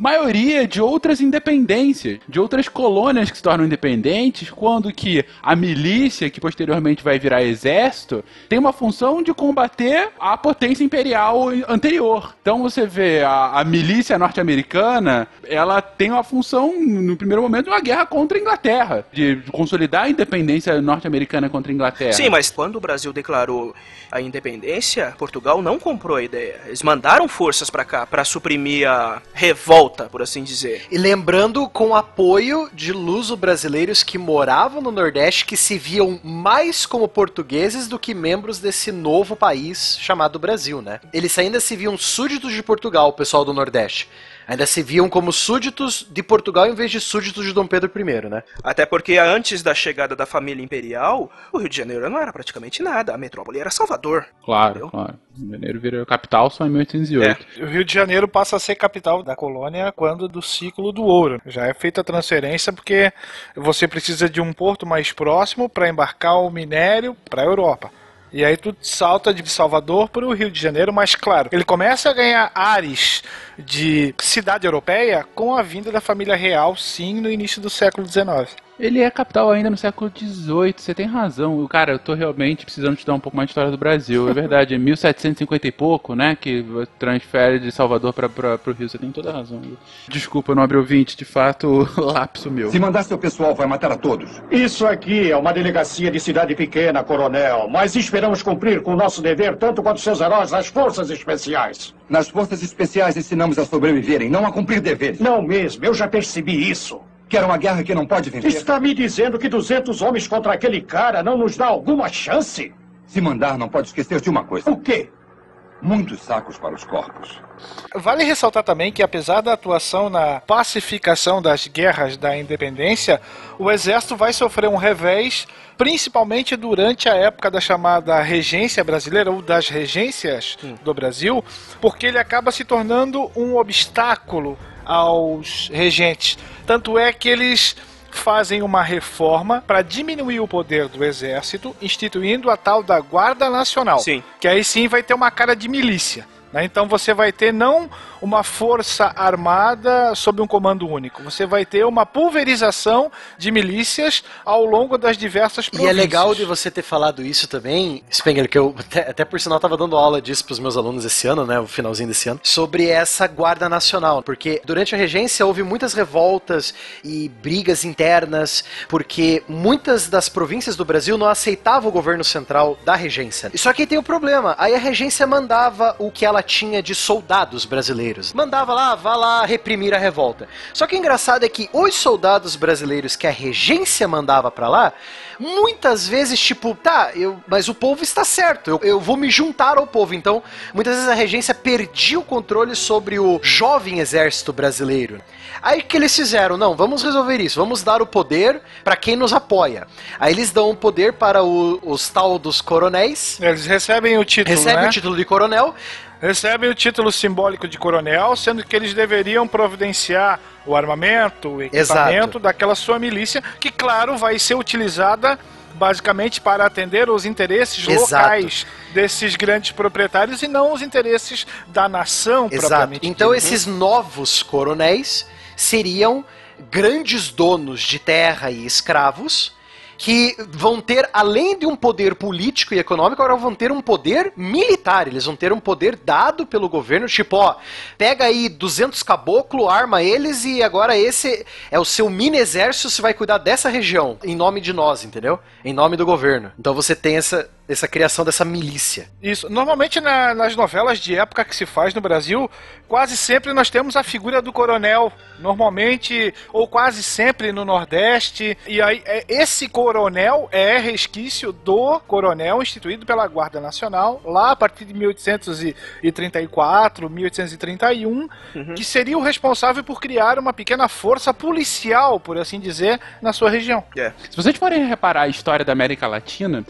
maioria de outras independências, de outras colônias que se tornam independentes, quando que a milícia, que posteriormente vai virar exército, tem uma função de combater a potência imperial anterior. Então você vê a, a milícia norte-americana, ela tem uma função, no primeiro momento, de uma guerra contra a Inglaterra, de, consolidar a independência norte-americana contra a Inglaterra. Sim, mas quando o Brasil declarou a independência, Portugal não comprou a ideia. Eles mandaram forças para cá para suprimir a revolta por assim dizer. E lembrando com apoio de luso-brasileiros que moravam no Nordeste que se viam mais como portugueses do que membros desse novo país chamado Brasil, né? Eles ainda se viam súditos de Portugal, o pessoal do Nordeste ainda se viam como súditos de Portugal em vez de súditos de Dom Pedro I, né? Até porque antes da chegada da família imperial, o Rio de Janeiro não era praticamente nada, a metrópole era Salvador. Claro, entendeu? claro. O Rio de Janeiro virou capital só em 1808. É. O Rio de Janeiro passa a ser capital da colônia quando do ciclo do ouro. Já é feita a transferência porque você precisa de um porto mais próximo para embarcar o minério para a Europa. E aí tu salta de Salvador para o Rio de Janeiro, mas claro, ele começa a ganhar ares de cidade europeia com a vinda da família real, sim, no início do século XIX. Ele é capital ainda no século XVIII, você tem razão. Cara, eu tô realmente precisando estudar um pouco mais de história do Brasil. É verdade, é 1750 e pouco, né? Que transfere de Salvador para o Rio. Você tem toda a razão. Desculpa, nobre ouvinte, de fato, (laughs) lapso meu. Se mandar seu pessoal, vai matar a todos. Isso aqui é uma delegacia de cidade pequena, coronel, mas esperamos cumprir com o nosso dever tanto quanto seus heróis nas forças especiais. Nas forças especiais ensinamos a sobreviverem, não a cumprir deveres. Não mesmo, eu já percebi isso. Quer uma guerra que não pode vencer? Está me dizendo que 200 homens contra aquele cara não nos dá alguma chance? Se mandar, não pode esquecer de uma coisa. O quê? Muitos sacos para os corpos. Vale ressaltar também que, apesar da atuação na pacificação das guerras da independência, o exército vai sofrer um revés, principalmente durante a época da chamada regência brasileira, ou das regências do Brasil, porque ele acaba se tornando um obstáculo aos regentes. Tanto é que eles fazem uma reforma para diminuir o poder do exército, instituindo a tal da Guarda Nacional. Sim. Que aí sim vai ter uma cara de milícia. Né? Então você vai ter não uma força armada sob um comando único, você vai ter uma pulverização de milícias ao longo das diversas E províncias. é legal de você ter falado isso também, Spengler, que eu até, até por sinal tava dando aula disso pros meus alunos esse ano, né, o finalzinho desse ano, sobre essa guarda nacional, porque durante a regência houve muitas revoltas e brigas internas, porque muitas das províncias do Brasil não aceitavam o governo central da regência. Só que tem o problema, aí a regência mandava o que ela tinha de soldados brasileiros. Mandava lá, vá lá reprimir a revolta. Só que o engraçado é que os soldados brasileiros que a regência mandava pra lá, muitas vezes, tipo, tá, eu, mas o povo está certo, eu, eu vou me juntar ao povo. Então, muitas vezes a regência perdia o controle sobre o jovem exército brasileiro. Aí o que eles fizeram? Não, vamos resolver isso, vamos dar o poder para quem nos apoia. Aí eles dão o poder para o- os tal dos coronéis. Eles recebem o título, Recebem né? o título de coronel. Recebem o título simbólico de coronel, sendo que eles deveriam providenciar o armamento, o equipamento Exato. daquela sua milícia, que, claro, vai ser utilizada basicamente para atender os interesses Exato. locais desses grandes proprietários e não os interesses da nação Exato. propriamente Então esses novos coronéis seriam grandes donos de terra e escravos que vão ter, além de um poder político e econômico, agora vão ter um poder militar. Eles vão ter um poder dado pelo governo, tipo, ó, pega aí 200 caboclo, arma eles e agora esse é o seu mini exército, você vai cuidar dessa região, em nome de nós, entendeu? Em nome do governo. Então você tem essa, essa criação dessa milícia. Isso. Normalmente na- nas novelas de época que se faz no Brasil, quase sempre nós temos a figura do coronel. Normalmente, ou quase sempre no Nordeste. E aí, é- esse coronel é resquício do coronel instituído pela Guarda Nacional, lá a partir de 1834, 1831, que seria o responsável por criar uma pequena força policial, por assim dizer, na sua região. Se vocês forem reparar a história da América Latina,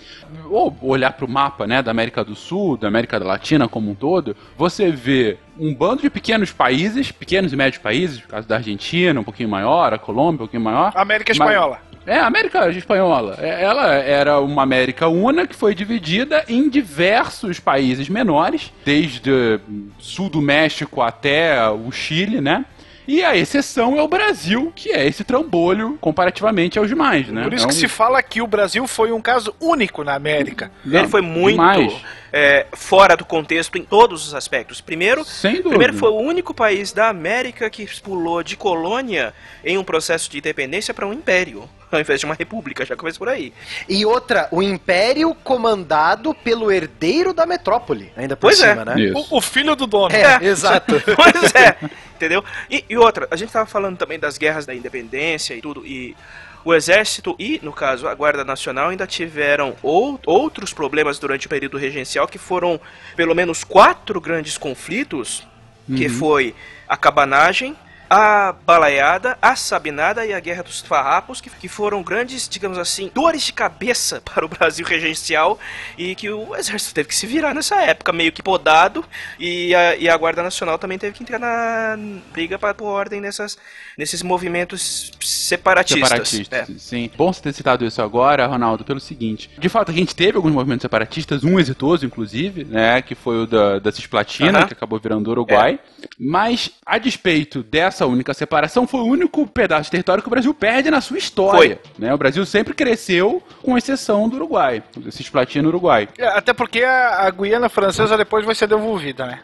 ou olhar para o mapa né, da América do Sul, da América Latina como um todo, você vê um bando de pequenos países, pequenos e médios países, no caso da Argentina, um pouquinho maior, a Colômbia, um pouquinho maior. América Mas- Espanhola. É, a América Espanhola. É, Ela era uma América una que foi dividida em diversos países menores, desde sul do México até o Chile, né? E a exceção é o Brasil, que é esse trambolho comparativamente aos demais, né? Por isso É que um- se fala que o Brasil foi um caso único na América. Ele foi muito demais. é, fora do contexto em todos os aspectos. Primeiro, primeiro foi o único país da América que pulou de colônia em um processo de independência para um império, ao invés de uma república. Já começa por aí. E outra, o império comandado pelo herdeiro da metrópole, ainda por Pois é. cima, né? O, o filho do dono. É, exato. (laughs) pois é, entendeu? E, e outra, a gente tava falando também das guerras da independência e tudo, e o exército e, no caso, a Guarda Nacional ainda tiveram ou, outros problemas durante o período regencial que foram pelo menos quatro grandes conflitos, que Uhum. foi a cabanagem, a balaiada, a sabinada e a guerra dos farrapos, que, que foram grandes, digamos assim, dores de cabeça (laughs) para o Brasil regencial e que o exército teve que se virar nessa época, meio que podado, e a, e a Guarda Nacional também teve que entrar na briga para pôr ordem nessas, nesses movimentos separatistas. Separatistas, É. sim. Bom você ter citado isso agora, Ronaldo, pelo seguinte. De fato, a gente teve alguns movimentos separatistas, um exitoso, inclusive, né? Que foi o da, da Cisplatina, Aham. que acabou virando o Uruguai. Mas, a despeito dessa essa única separação foi o único pedaço de território que o Brasil perde na sua história. Né? O Brasil sempre cresceu, com exceção do Uruguai, se explatia no Uruguai. É, Até porque a, a Guiana Francesa depois vai ser devolvida, né?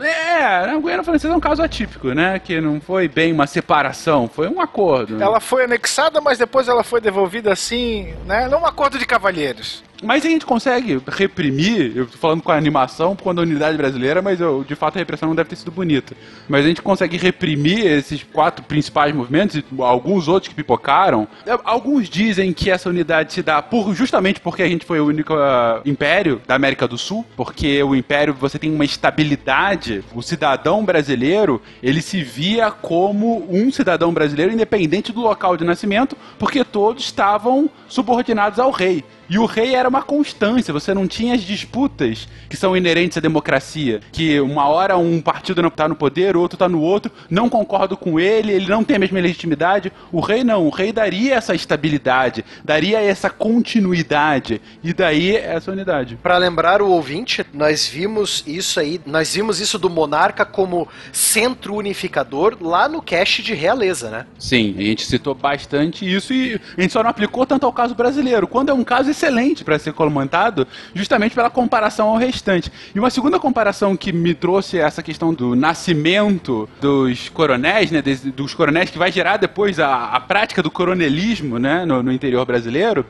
É, a Guiana Francesa é um caso atípico, né? Que não foi bem uma separação, foi um acordo. né? Ela foi anexada, mas depois ela foi devolvida assim, né? Num acordo de cavalheiros. Mas a gente consegue reprimir, eu tô falando com a animação, conta da unidade brasileira, mas eu, de fato a repressão não deve ter sido bonita. Mas a gente consegue reprimir esses quatro principais movimentos e alguns outros que pipocaram. É, Alguns dizem que essa unidade se dá por, justamente porque a gente foi o único ah, império da América do Sul, porque o império você tem uma estabilidade. O cidadão brasileiro, ele se via como um cidadão brasileiro independente do local de nascimento, porque todos estavam subordinados ao rei. E o rei era uma constância, você não tinha as disputas que são inerentes à democracia. Que uma hora um partido não está no poder, o outro está no outro, não concordo com ele, ele não tem a mesma legitimidade. O rei não, o rei daria essa estabilidade, daria essa continuidade, e daí essa unidade. Pra lembrar o ouvinte, nós vimos isso aí, nós vimos isso do monarca como centro unificador lá no cast de realeza, né? Sim, a gente citou bastante isso e a gente só não aplicou tanto ao caso brasileiro, quando é um caso excelente para ser comentado, justamente pela comparação ao restante. E uma segunda comparação que me trouxe essa questão do nascimento dos coronéis, né, dos coronéis que vai gerar depois a, a prática do coronelismo, né, no, no interior brasileiro,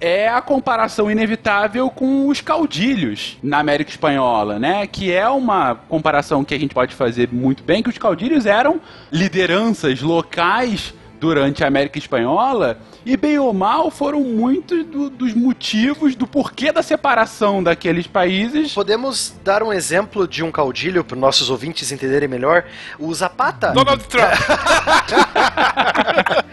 é a comparação inevitável com os caudilhos na América Espanhola, né? Que é uma comparação que a gente pode fazer muito bem, que os caudilhos eram lideranças locais durante a América Espanhola e bem ou mal foram muitos do- dos motivos do porquê da separação daqueles países. Podemos dar um exemplo de um caudilho para nossos ouvintes entenderem melhor? O Zapata. Donald Trump. (laughs)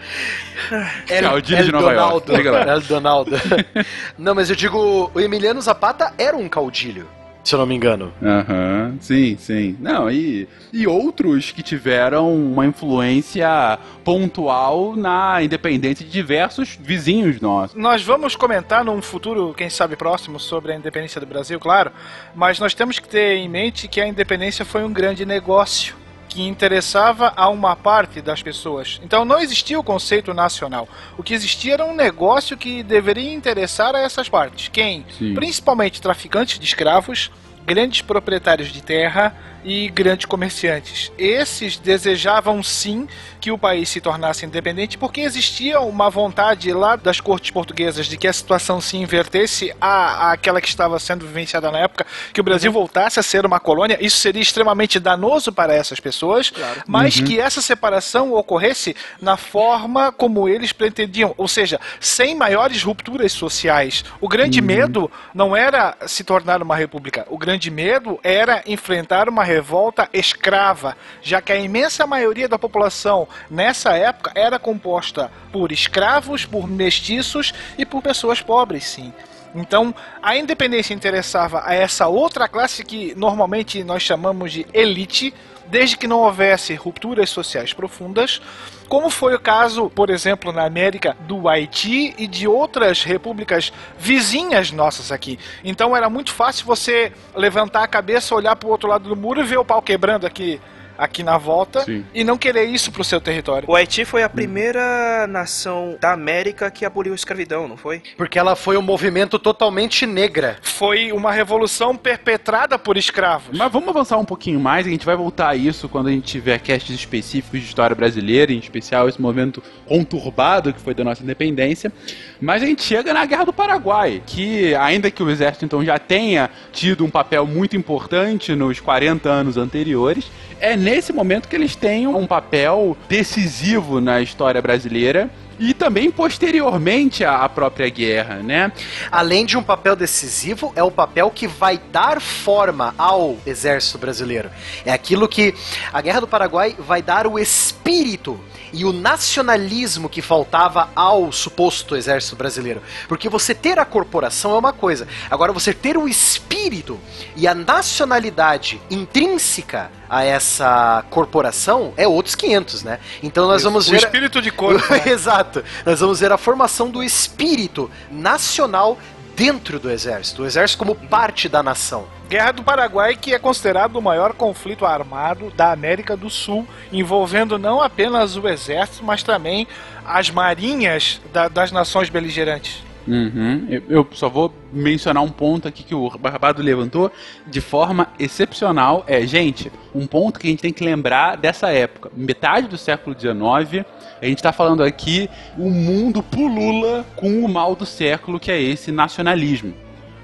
El, Caudilho de El Nova York. Donaldo. Lá. El Donaldo. (laughs) Não, mas eu digo, o Emiliano Zapata era um caudilho, se eu não me engano. Aham, sim, sim. Não, e, e outros que tiveram uma influência pontual na independência de diversos vizinhos nossos. Nós vamos comentar num futuro, quem sabe próximo, sobre a independência do Brasil, claro, mas nós temos que ter em mente que a independência foi um grande negócio que interessava a uma parte das pessoas. Então não existia o conceito nacional. O que existia era um negócio que deveria interessar a essas partes. Quem? Sim. Principalmente traficantes de escravos, grandes proprietários de terra e grandes comerciantes. Esses desejavam sim que o país se tornasse independente porque existia uma vontade lá das cortes portuguesas de que a situação se invertesse a, àquela que estava sendo vivenciada na época, que o Brasil voltasse a ser uma colônia. Isso seria extremamente danoso para essas pessoas, mas Uhum. que essa separação ocorresse na forma como eles pretendiam, ou seja, sem maiores rupturas sociais. O grande medo não era se tornar uma república, o grande medo era enfrentar uma revolta escrava, já que a imensa maioria da população nessa época era composta por escravos, por mestiços e por pessoas pobres, sim. Então, a independência interessava a essa outra classe que normalmente nós chamamos de elite, desde que não houvesse rupturas sociais profundas, como foi o caso, por exemplo, na América do Haiti e de outras repúblicas vizinhas nossas aqui. Então era muito fácil você levantar a cabeça, olhar para o outro lado do muro e ver o pau quebrando aqui aqui na volta Sim. e não querer isso pro seu território. O Haiti foi a primeira nação da América que aboliu a escravidão, não foi? Porque ela foi um movimento totalmente negra. Foi uma revolução perpetrada por escravos. Mas vamos avançar um pouquinho mais, a gente vai voltar a isso quando a gente tiver casts específicos de história brasileira, em especial esse momento conturbado que foi da nossa independência. Mas a gente chega na Guerra do Paraguai, que ainda que o exército então já tenha tido um papel muito importante nos 40 anos anteriores, é nesse momento que eles têm um papel decisivo na história brasileira e também posteriormente à própria guerra, né? Além de um papel decisivo, é o papel que vai dar forma ao exército brasileiro. É aquilo que a Guerra do Paraguai vai dar o espírito e o nacionalismo que faltava ao suposto exército brasileiro. Porque você ter a corporação é uma coisa, agora você ter o espírito e a nacionalidade intrínseca a essa corporação é outros 500, né? Então nós vamos o ver espírito de corpo. né? (laughs) Exato. Nós vamos ver a formação do espírito nacional dentro do exército, o exército como parte da nação. Guerra do Paraguai, que é considerado o maior conflito armado da América do Sul, envolvendo não apenas o exército, mas também as marinhas da- das nações beligerantes. Uhum. Eu, eu só vou mencionar um ponto aqui que o Barbado levantou de forma excepcional. É, gente, um ponto que a gente tem que lembrar dessa época. Metade do século XIX, a gente está falando aqui, o mundo pulula com o mal do século, que é esse nacionalismo.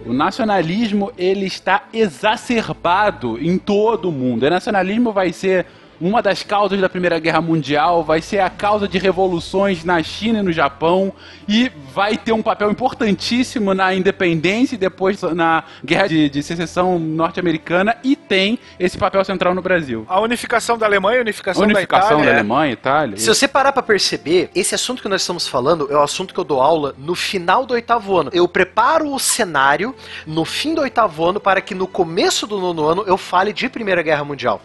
O nacionalismo ele está exacerbado em todo o mundo. O nacionalismo vai ser uma das causas da Primeira Guerra Mundial, vai ser a causa de revoluções na China e no Japão e vai ter um papel importantíssimo na independência e depois na Guerra de, de Secessão Norte-Americana e tem esse papel central no Brasil. A unificação da Alemanha, a unificação, A unificação da da, Itália. é. Alemanha, Itália. Se você parar pra perceber, esse assunto que nós estamos falando é o assunto que eu dou aula no final do oitavo ano. Eu preparo o cenário no fim do oitavo ano para que no começo do nono ano eu fale de Primeira Guerra Mundial.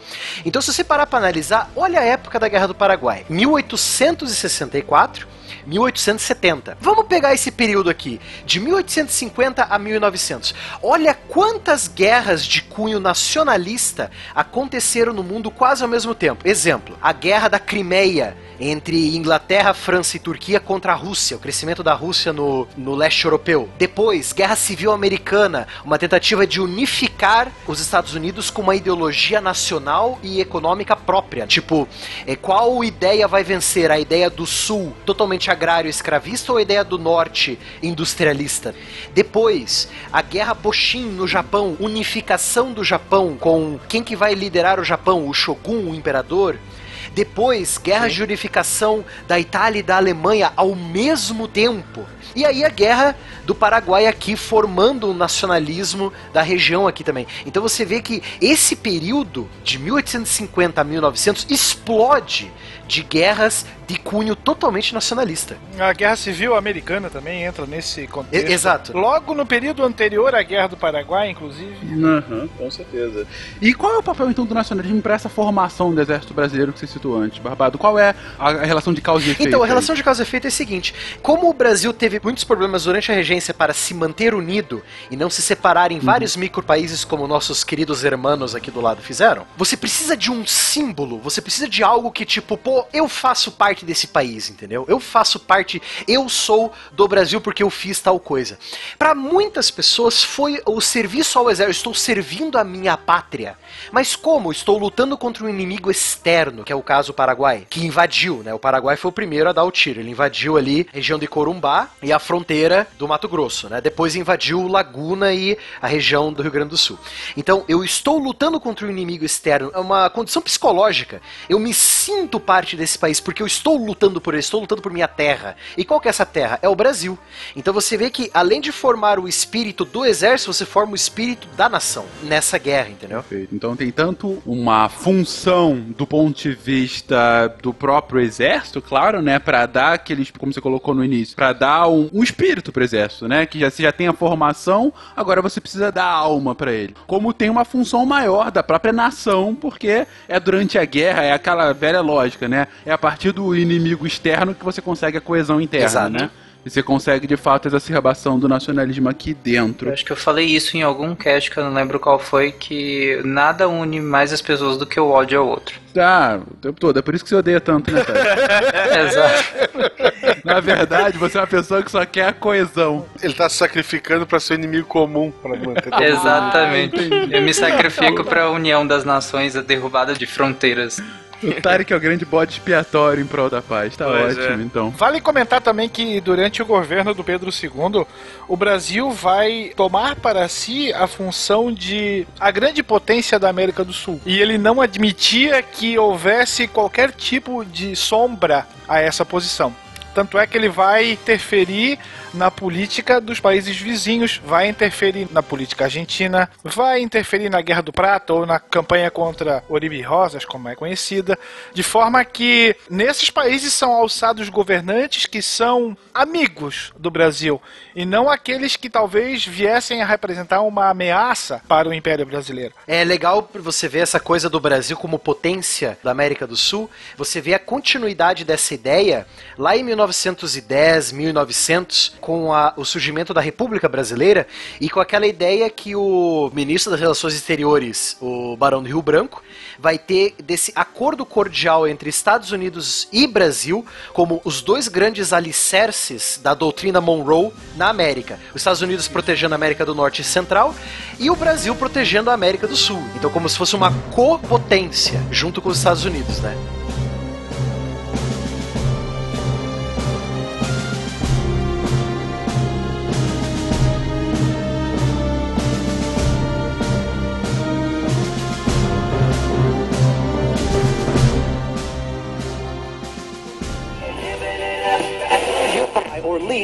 Então, se você parar pra analisar, olha a época da Guerra do Paraguai: 1864. 1870. Vamos pegar esse período aqui, de 1850 a 1900. Olha quantas guerras de cunho nacionalista aconteceram no mundo quase ao mesmo tempo. Exemplo, a Guerra da Crimeia entre Inglaterra, França e Turquia contra a Rússia, o crescimento da Rússia no, no leste europeu. Depois, Guerra Civil Americana, uma tentativa de unificar os Estados Unidos com uma ideologia nacional e econômica própria. Tipo, é, qual ideia vai vencer? A ideia do Sul, totalmente agrário e escravista, ou a ideia do Norte, industrialista? Depois, a Guerra Boshin no Japão, unificação do Japão com quem que vai liderar o Japão? O Shogun, o imperador? Depois, guerras de unificação da Itália e da Alemanha ao mesmo tempo. E aí a guerra do Paraguai aqui formando o nacionalismo da região aqui também. Então você vê que esse período de 1850 a 1900 explode de guerras de cunho totalmente nacionalista. A Guerra Civil Americana também entra nesse contexto. E- exato. Logo no período anterior à Guerra do Paraguai, inclusive. Uhum, com certeza. E qual é o papel então do nacionalismo para essa formação do exército brasileiro que você citou antes, Barbado? Qual é a relação de causa e efeito? Então, a aí? relação de causa e efeito é a seguinte: como o Brasil teve muitos problemas durante a regência para se manter unido e não se separar em vários micropaíses como nossos queridos hermanos aqui do lado fizeram, você precisa de um símbolo, você precisa de algo que tipo, pô, eu faço parte desse país, entendeu? Eu faço parte, eu sou do Brasil porque eu fiz tal coisa. Para muitas pessoas foi o serviço ao exército, estou servindo a minha pátria. Mas como? Estou lutando contra um inimigo externo, que é o caso do Paraguai, que invadiu, né? O Paraguai foi o primeiro a dar o tiro. Ele invadiu ali a região de Corumbá e a fronteira do Mato Grosso, né? Depois invadiu Laguna e a região do Rio Grande do Sul. Então, eu estou lutando contra um inimigo externo. É uma condição psicológica. Eu me sinto parte desse país porque eu estou lutando por ele, estou lutando por minha terra. E qual que é essa terra? É o Brasil. Então você vê que além de formar o espírito do exército, você forma o espírito da nação nessa guerra, entendeu? Perfeito. Então tem tanto uma função do ponto de vista do próprio exército, claro, né, Pra dar aqueles, como você colocou no início, pra dar um, um espírito pro exército, né, que já você já tem a formação, agora você precisa dar alma pra ele. Como tem uma função maior da própria nação, porque é durante a guerra, é aquela velha lógica, né? É a partir do inimigo externo que você consegue a coesão interna, Exato. né? E você consegue, de fato, a exacerbação do nacionalismo aqui dentro. Eu acho que eu falei isso em algum cast que eu não lembro qual foi, que nada une mais as pessoas do que o ódio ao outro. Ah, o tempo todo. É por isso que você odeia tanto, né, cara? (laughs) Exato. Na verdade, você é uma pessoa que só quer a coesão. Ele tá se sacrificando pra ser inimigo comum. Pra manter. Exatamente. Eu me sacrifico pra união das nações, a derrubada de fronteiras. O Tarek é o grande bode expiatório em prol da paz. Tá Pois ótimo, é. então. Vale comentar também que durante o governo do Pedro II, o Brasil vai tomar para si a função de a grande potência da América do Sul. E ele não admitia que houvesse qualquer tipo de sombra a essa posição. Tanto é que ele vai interferir na política dos países vizinhos, vai interferir na política argentina, vai interferir na Guerra do Prata ou na campanha contra Oribe Rosas, como é conhecida, de forma que nesses países são alçados governantes que são amigos do Brasil e não aqueles que talvez viessem a representar uma ameaça para o Império Brasileiro. É legal você ver essa coisa do Brasil como potência da América do Sul. Você vê a continuidade dessa ideia lá em 1910, 1900, com a- o surgimento da República Brasileira e com aquela ideia que o ministro das Relações Exteriores, o Barão do Rio Branco, vai ter desse acordo cordial entre Estados Unidos e Brasil como os dois grandes alicerces da doutrina Monroe na América. Os Estados Unidos protegendo a América do Norte e Central e o Brasil protegendo a América do Sul. Então, como se fosse uma copotência junto com os Estados Unidos, né?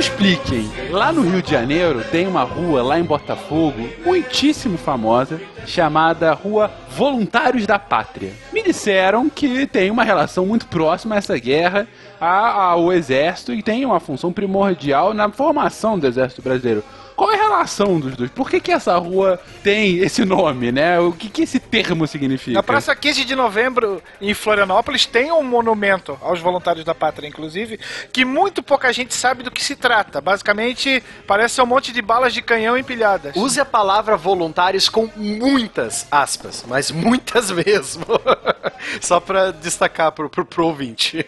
me expliquem. Lá no Rio de Janeiro tem uma rua lá em Botafogo muitíssimo famosa chamada Rua Voluntários da Pátria. Me disseram que tem uma relação muito próxima a essa guerra ao exército e tem uma função primordial na formação do exército brasileiro. Qual é a relação dos dois? Por que, que essa rua tem esse nome, né? O que, que esse termo significa? Na Praça 15 de Novembro, em Florianópolis, tem um monumento aos voluntários da pátria, inclusive, que muito pouca gente sabe do que se trata. Basicamente, parece um monte de balas de canhão empilhadas. Use a palavra voluntários com muitas aspas, mas muitas (laughs) mesmo. (laughs) Só pra destacar pro, pro, pro ouvinte.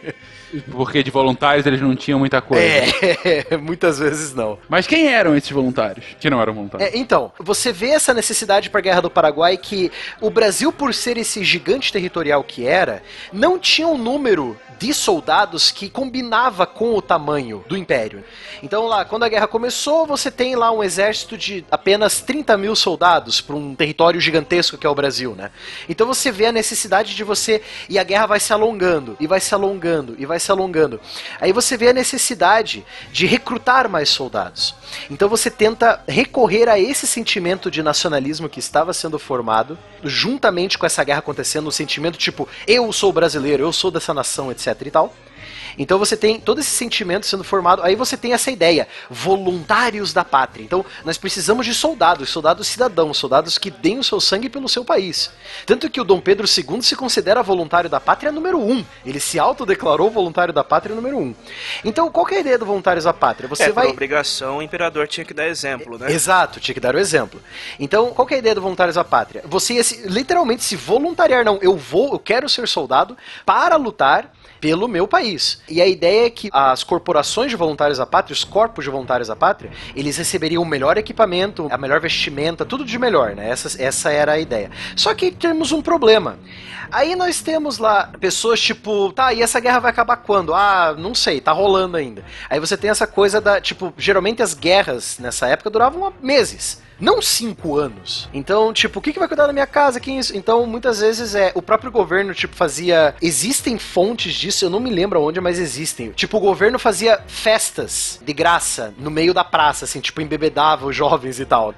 Porque de voluntários eles não tinham muita coisa. É, (laughs) muitas vezes não. Mas quem eram esses voluntários? Que não eram voluntários. É, então, você vê essa necessidade para a Guerra do Paraguai que o Brasil, por ser esse gigante territorial que era, não tinha um número de soldados que combinava com o tamanho do Império. Então lá, quando a guerra começou, você tem lá um exército de apenas 30 mil soldados para um território gigantesco que é o Brasil, né? Então você vê a necessidade de você. E a guerra vai se alongando, e vai se alongando, e vai se alongando. Aí você vê a necessidade de recrutar mais soldados. Então você tenta recorrer a esse sentimento de nacionalismo que estava sendo formado, juntamente com essa guerra acontecendo, o sentimento tipo, eu sou brasileiro, eu sou dessa nação, etc e tal. Então você tem todo esse sentimento sendo formado, aí você tem essa ideia, voluntários da pátria. Então nós precisamos de soldados, soldados cidadãos, soldados que deem o seu sangue pelo seu país. Tanto que o Dom Pedro II se considera voluntário da pátria número um. Ele se autodeclarou voluntário da pátria número um. Então qual que é a ideia do voluntários da pátria? Você é, vai obrigação, o imperador tinha que dar exemplo, né? Exato, tinha que dar o exemplo. Então, qual que é a ideia do Voluntários à Pátria? Você ia se- literalmente se voluntariar, não, eu vou, eu quero ser soldado para lutar pelo meu país. E a ideia é que as corporações de voluntários à pátria, os corpos de voluntários à pátria, eles receberiam o melhor equipamento, a melhor vestimenta, tudo de melhor, né? Essa, essa era a ideia. Só que temos um problema. Aí nós temos lá pessoas tipo, tá, e essa guerra vai acabar quando? Ah, não sei, tá rolando ainda. Aí você tem essa coisa da, tipo, geralmente as guerras nessa época duravam meses. Não cinco anos. Então, tipo, o que, que vai cuidar da minha casa? Quem isso? Então, muitas vezes é o próprio governo, tipo, fazia. Existem fontes disso, eu não me lembro onde, mas existem. Tipo, o governo fazia festas de graça no meio da praça, assim, tipo, embebedava os jovens e tal.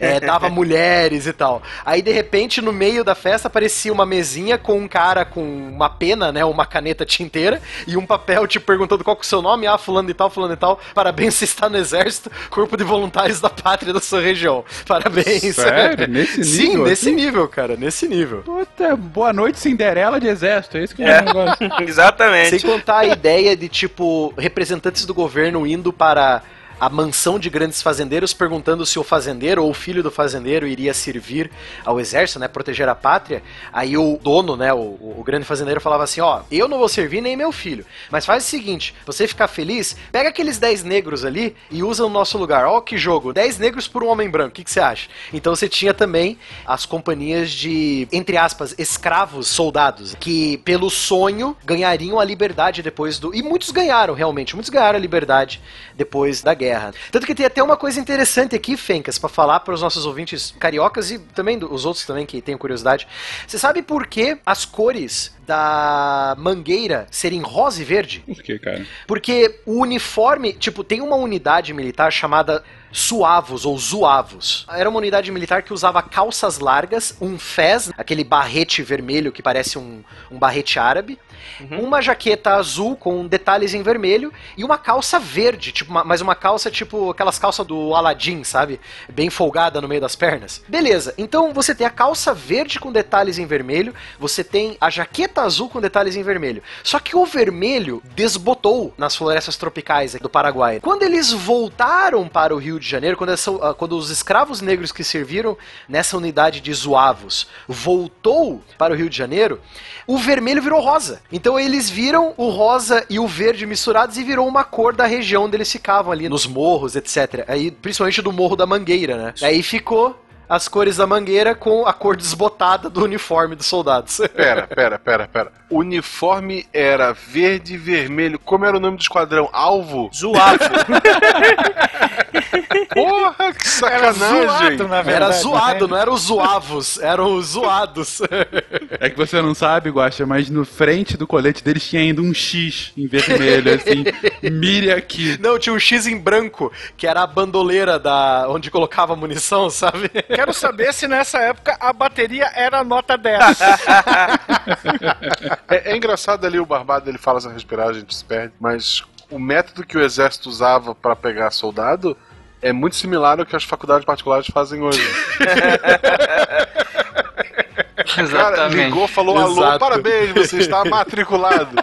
É, dava (laughs) mulheres e tal. Aí, de repente, no meio da festa aparecia uma mesinha com um cara com uma pena, né? Uma caneta tinteira e um papel, tipo, perguntando qual que é o seu nome. Ah, fulano e tal, fulano e tal. Parabéns, você está no exército, corpo de voluntários da pátria da sua região. (laughs) Parabéns. Sério? Nesse Sim, nível, nesse assim? nível, cara, nesse nível. Puta, boa noite, Cinderela de exército. É isso que é, É. o negócio. (laughs) Exatamente. Sem contar a ideia de, tipo, representantes do governo indo para a mansão de grandes fazendeiros perguntando se o fazendeiro ou o filho do fazendeiro iria servir ao exército, né, proteger a pátria. Aí o dono, né, o, o grande fazendeiro falava assim, ó, eu não vou servir nem meu filho, mas faz o seguinte, você ficar feliz, pega aqueles 10 negros ali e usa no nosso lugar. Ó que jogo, 10 negros por um homem branco, o que, que você acha? Então você tinha também as companhias de, entre aspas, escravos soldados, que pelo sonho ganhariam a liberdade depois do... E muitos ganharam, realmente, muitos ganharam a liberdade depois da guerra. Tanto que tem até uma coisa interessante aqui, Fencas, pra falar para os nossos ouvintes cariocas e também os outros também que têm curiosidade. Você sabe por que as cores da mangueira serem rosa e verde? Por que, cara? Porque o uniforme, tipo, tem uma unidade militar chamada Suavos ou Zuavos. Era uma unidade militar que usava calças largas, um fez, aquele barrete vermelho que parece um, um barrete árabe, uma jaqueta azul com detalhes em vermelho e uma calça verde, tipo, uma- mas uma calça tipo aquelas calças do Aladdin, sabe? Bem folgada no meio das pernas. Beleza, então você tem a calça verde com detalhes em vermelho, você tem a jaqueta azul com detalhes em vermelho. Só que o vermelho desbotou nas florestas tropicais do Paraguai. Quando eles voltaram para o Rio de Janeiro, quando, essa- ah, quando os escravos negros que serviram nessa unidade de Zuavos voltou para o Rio de Janeiro, o vermelho virou rosa. Então eles viram o rosa e o verde misturados e virou uma cor da região onde eles ficavam ali, nos morros, etc. Aí, principalmente do Morro da Mangueira, né? Aí ficou as cores da mangueira com a cor desbotada do uniforme dos soldados. (laughs) Pera, pera, pera, pera. O uniforme era verde e vermelho. Como era o nome do esquadrão? Alvo? Zoado. (laughs) Porra, que sacanagem. Era zoado, não era os zoavos, eram os zoados. (laughs) É que você não sabe, Guaxa, mas no frente do colete deles tinha ainda um X em vermelho, assim. Mire aqui. Não, tinha um X em branco, que era a bandoleira da onde colocava munição, sabe? Quero saber se nessa época a bateria era nota 10. (laughs) É, é engraçado ali o Barbado, ele fala essa respirar, a gente se perde, mas o método que o exército usava pra pegar soldado é muito similar ao que as faculdades particulares fazem hoje. (laughs) O cara Exatamente. ligou, falou alô, Exato. parabéns, você está (laughs) matriculado.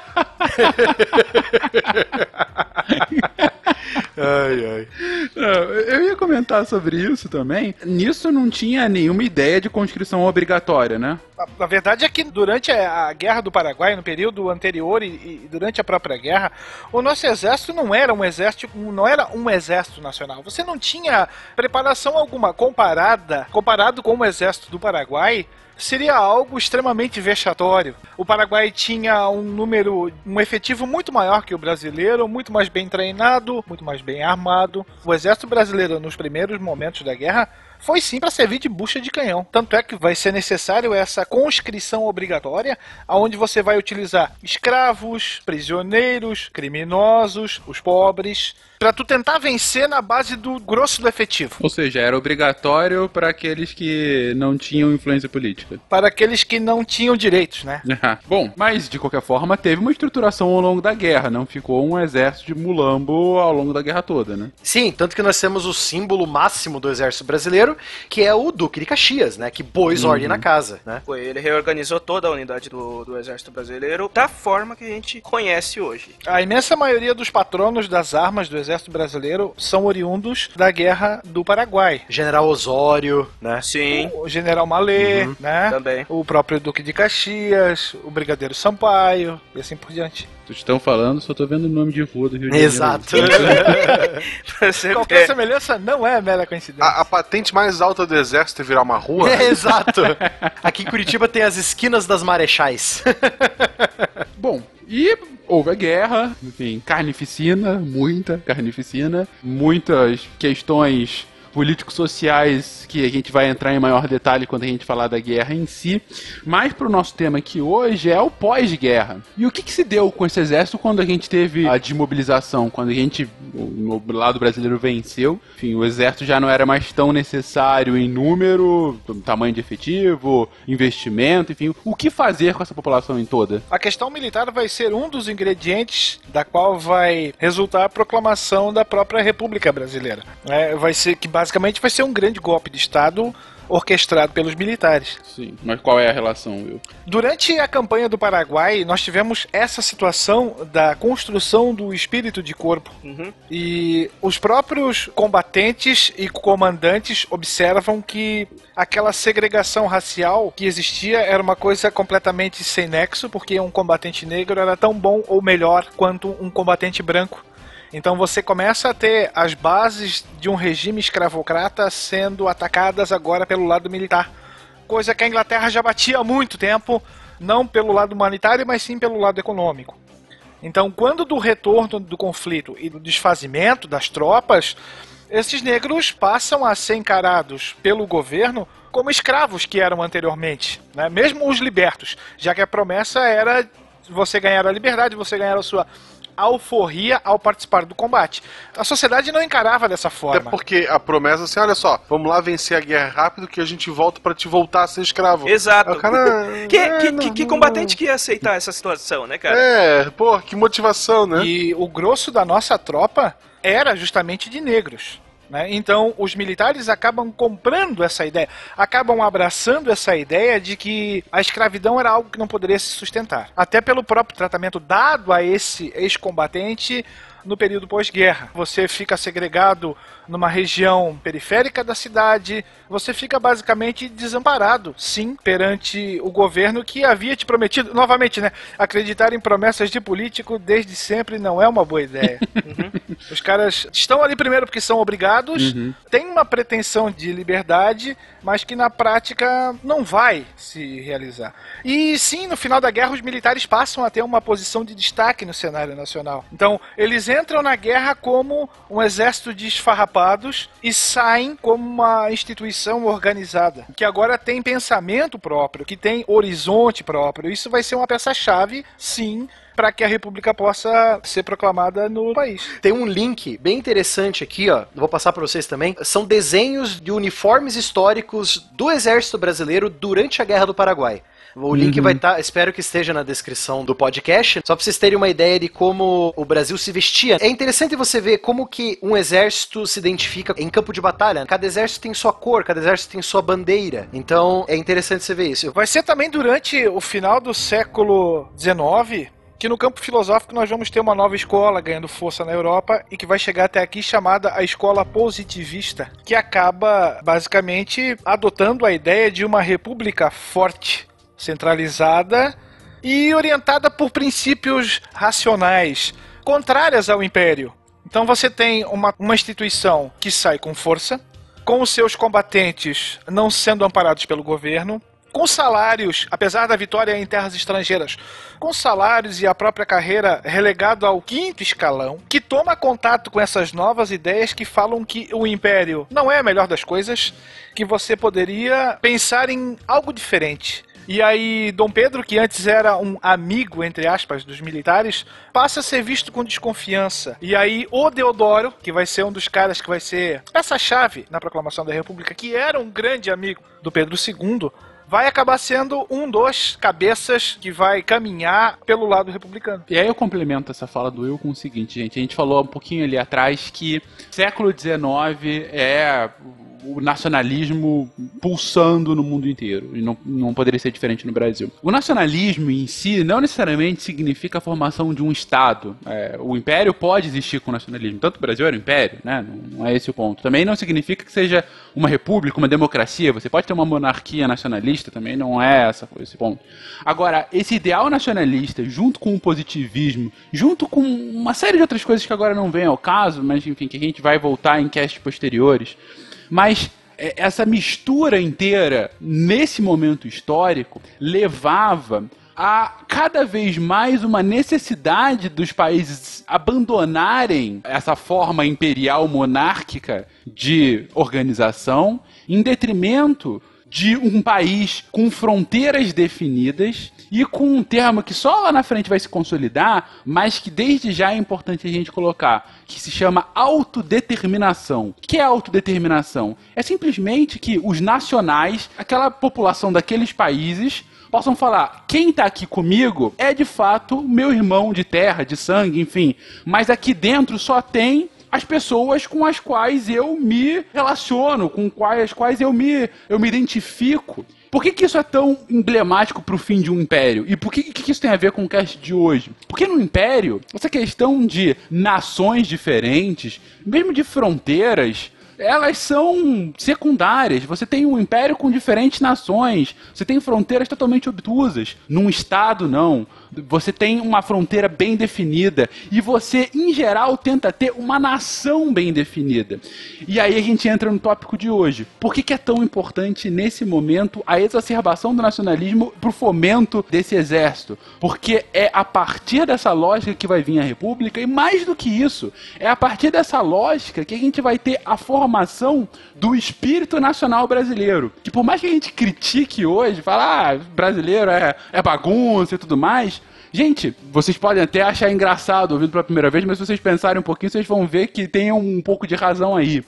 Ai, ai. Não, eu ia comentar sobre isso também. Nisso não tinha nenhuma ideia de conscrição obrigatória, né? A- Na verdade é que durante a a Guerra do Paraguai, no período anterior e, e durante a própria guerra, o nosso exército não era um exército, não era um exército nacional. Você não tinha preparação alguma comparada, comparado com o exército do Paraguai. Seria algo extremamente vexatório. O Paraguai tinha um número, um efetivo muito maior que o brasileiro, muito mais bem treinado, muito mais bem armado. O exército brasileiro, nos primeiros momentos da guerra, foi sim para servir de bucha de canhão. Tanto é que vai ser necessário essa conscrição obrigatória, aonde você vai utilizar escravos, prisioneiros, criminosos, os pobres, para tu tentar vencer na base do grosso do efetivo. Ou seja, era obrigatório para aqueles que não tinham influência política. Para aqueles que não tinham direitos, né? (laughs) Bom, mas de qualquer forma teve uma estruturação ao longo da guerra, não ficou um exército de mulambo ao longo da guerra toda, né? Sim, tanto que nós temos o símbolo máximo do exército brasileiro, que é o Duque de Caxias, né? Que pôs Uhum. ordem na casa, né? Foi, ele reorganizou toda a unidade do, do exército brasileiro da forma que a gente conhece hoje. A imensa maioria dos patronos das armas do exército brasileiro são oriundos da guerra do Paraguai. General Osório, né? Sim. O general Malê, Uhum. né? Também. O próprio Duque de Caxias, o Brigadeiro Sampaio e assim por diante. Vocês estão falando, só tô vendo o nome de rua do Rio de Janeiro. Exato. (laughs) Qualquer semelhança não é mera coincidência. A, a patente mais alta do exército é virar uma rua? É, (laughs) exato. Aqui em Curitiba tem as esquinas das Marechais. (laughs) Bom, e houve a guerra, enfim, carnificina, muita carnificina, muitas questões político-sociais que a gente vai entrar em maior detalhe quando a gente falar da guerra em si. Mas para o nosso tema aqui hoje é o pós-guerra. E o que, que se deu com esse exército quando a gente teve a desmobilização, quando a gente, o lado brasileiro venceu? Enfim, o exército já não era mais tão necessário em número, tamanho de efetivo, investimento, enfim. O que fazer com essa população em toda? A questão militar vai ser um dos ingredientes da qual vai resultar a proclamação da própria República Brasileira. É, vai ser que basicamente vai ser um grande golpe de Estado orquestrado pelos militares. Sim, mas qual é a relação, Will? Durante a campanha do Paraguai, nós tivemos essa situação da construção do espírito de corpo. E os próprios combatentes e comandantes observam que aquela segregação racial que existia era uma coisa completamente sem nexo, porque um combatente negro era tão bom ou melhor quanto um combatente branco. Então você começa a ter as bases de um regime escravocrata sendo atacadas agora pelo lado militar. Coisa que a Inglaterra já batia há muito tempo, não pelo lado humanitário, mas sim pelo lado econômico. Então, quando do retorno do conflito e do desfazimento das tropas, esses negros passam a ser encarados pelo governo como escravos que eram anteriormente, né? mesmo os libertos, já que a promessa era você ganhar a liberdade, você ganhar a sua alforria ao participar do combate. A sociedade não encarava dessa Até forma. porque a promessa é assim, olha só, vamos lá vencer a guerra rápido que a gente volta pra te voltar a ser escravo. Exato. Cara, que, é, que, não, que, que combatente que ia aceitar essa situação, né, cara? É, pô, que motivação, né? E o grosso da nossa tropa era justamente de negros. Né? Então, os militares acabam comprando essa ideia, acabam abraçando essa ideia de que a escravidão era algo que não poderia se sustentar. Até pelo próprio tratamento dado a esse ex-combatente no período pós-guerra. Você fica segregado numa região periférica da cidade, você fica basicamente desamparado, sim, perante o governo que havia te prometido. Novamente, né? Acreditar em promessas de político desde sempre não é uma boa ideia. (laughs) Os caras estão ali primeiro porque são obrigados, Uhum. têm uma pretensão de liberdade, mas que na prática não vai se realizar. E sim, no final da guerra, os militares passam a ter uma posição de destaque no cenário nacional. Então, eles entram na guerra como um exército de esfarrapados e saem como uma instituição organizada, que agora tem pensamento próprio, que tem horizonte próprio. Isso vai ser uma peça-chave, sim, para que a República possa ser proclamada no país. Tem um link bem interessante aqui, ó. Vou passar para vocês também. São desenhos de uniformes históricos do Exército Brasileiro durante a Guerra do Paraguai. O link Uhum. vai estar, espero que esteja na descrição do podcast, só para vocês terem uma ideia de como o Brasil se vestia. É interessante você ver como que um exército se identifica em campo de batalha. Cada exército tem sua cor, cada exército tem sua bandeira. Então é interessante você ver isso. Vai ser também durante o final do século XIX que no campo filosófico nós vamos ter uma nova escola ganhando força na Europa e que vai chegar até aqui chamada a escola positivista, que acaba basicamente adotando a ideia de uma república forte, centralizada e orientada por princípios racionais, contrárias ao império. Então você tem uma, uma instituição que sai com força, com os seus combatentes não sendo amparados pelo governo, com salários, apesar da vitória em terras estrangeiras, com salários e a própria carreira relegado ao quinto escalão, que toma contato com essas novas ideias que falam que o império não é a melhor das coisas, que você poderia pensar em algo diferente. E aí, Dom Pedro, que antes era um amigo, entre aspas, dos militares, passa a ser visto com desconfiança. E aí, o Deodoro, que vai ser um dos caras que vai ser peça-chave na proclamação da República, que era um grande amigo do Pedro II, vai acabar sendo um dos cabeças que vai caminhar pelo lado republicano. E aí eu complemento essa fala do Will com o seguinte, gente. A gente falou um pouquinho ali atrás que século XIX é o nacionalismo pulsando no mundo inteiro. E não, não poderia ser diferente no Brasil. O nacionalismo em si não necessariamente significa a formação de um Estado. É, o império pode existir com o nacionalismo. Tanto o Brasil era um império, né? Não, não é esse o ponto. Também não significa que seja uma república, uma democracia. Você pode ter uma monarquia nacionalista, também não é essa, esse ponto. Agora, esse ideal nacionalista, junto com o positivismo, junto com uma série de outras coisas que agora não vem ao caso, mas enfim, que a gente vai voltar em casts posteriores. Mas é, essa mistura inteira, nesse momento histórico, levava a cada vez mais uma necessidade dos países abandonarem essa forma imperial monárquica de organização em detrimento de um país com fronteiras definidas e com um termo que só lá na frente vai se consolidar, mas que desde já é importante a gente colocar, que se chama autodeterminação. O que é autodeterminação? É simplesmente que os nacionais, aquela população daqueles países, possam falar: quem está aqui comigo é de fato meu irmão de terra, de sangue, enfim, mas aqui dentro só tem as pessoas com as quais eu me relaciono, com quais, as quais eu me, eu me identifico. Por que, que isso é tão emblemático pro fim de um império? E por que, que isso tem a ver com o cast de hoje? Porque no império, essa questão de nações diferentes, mesmo de fronteiras, elas são secundárias. Você tem um império com diferentes nações, você tem fronteiras totalmente obtusas. Num estado, não. Você tem uma fronteira bem definida e você, em geral, tenta ter uma nação bem definida. E aí a gente entra no tópico de hoje. Por que, que é tão importante nesse momento a exacerbação do nacionalismo pro fomento desse exército? Porque é a partir dessa lógica que vai vir a república e mais do que isso, é a partir dessa lógica que a gente vai ter a formação do espírito nacional brasileiro. Que por mais que a gente critique hoje, falar ah, brasileiro é, é bagunça e tudo mais, Gente, vocês podem até achar engraçado ouvindo pela primeira vez, mas se vocês pensarem um pouquinho, vocês vão ver que tem um pouco de razão aí.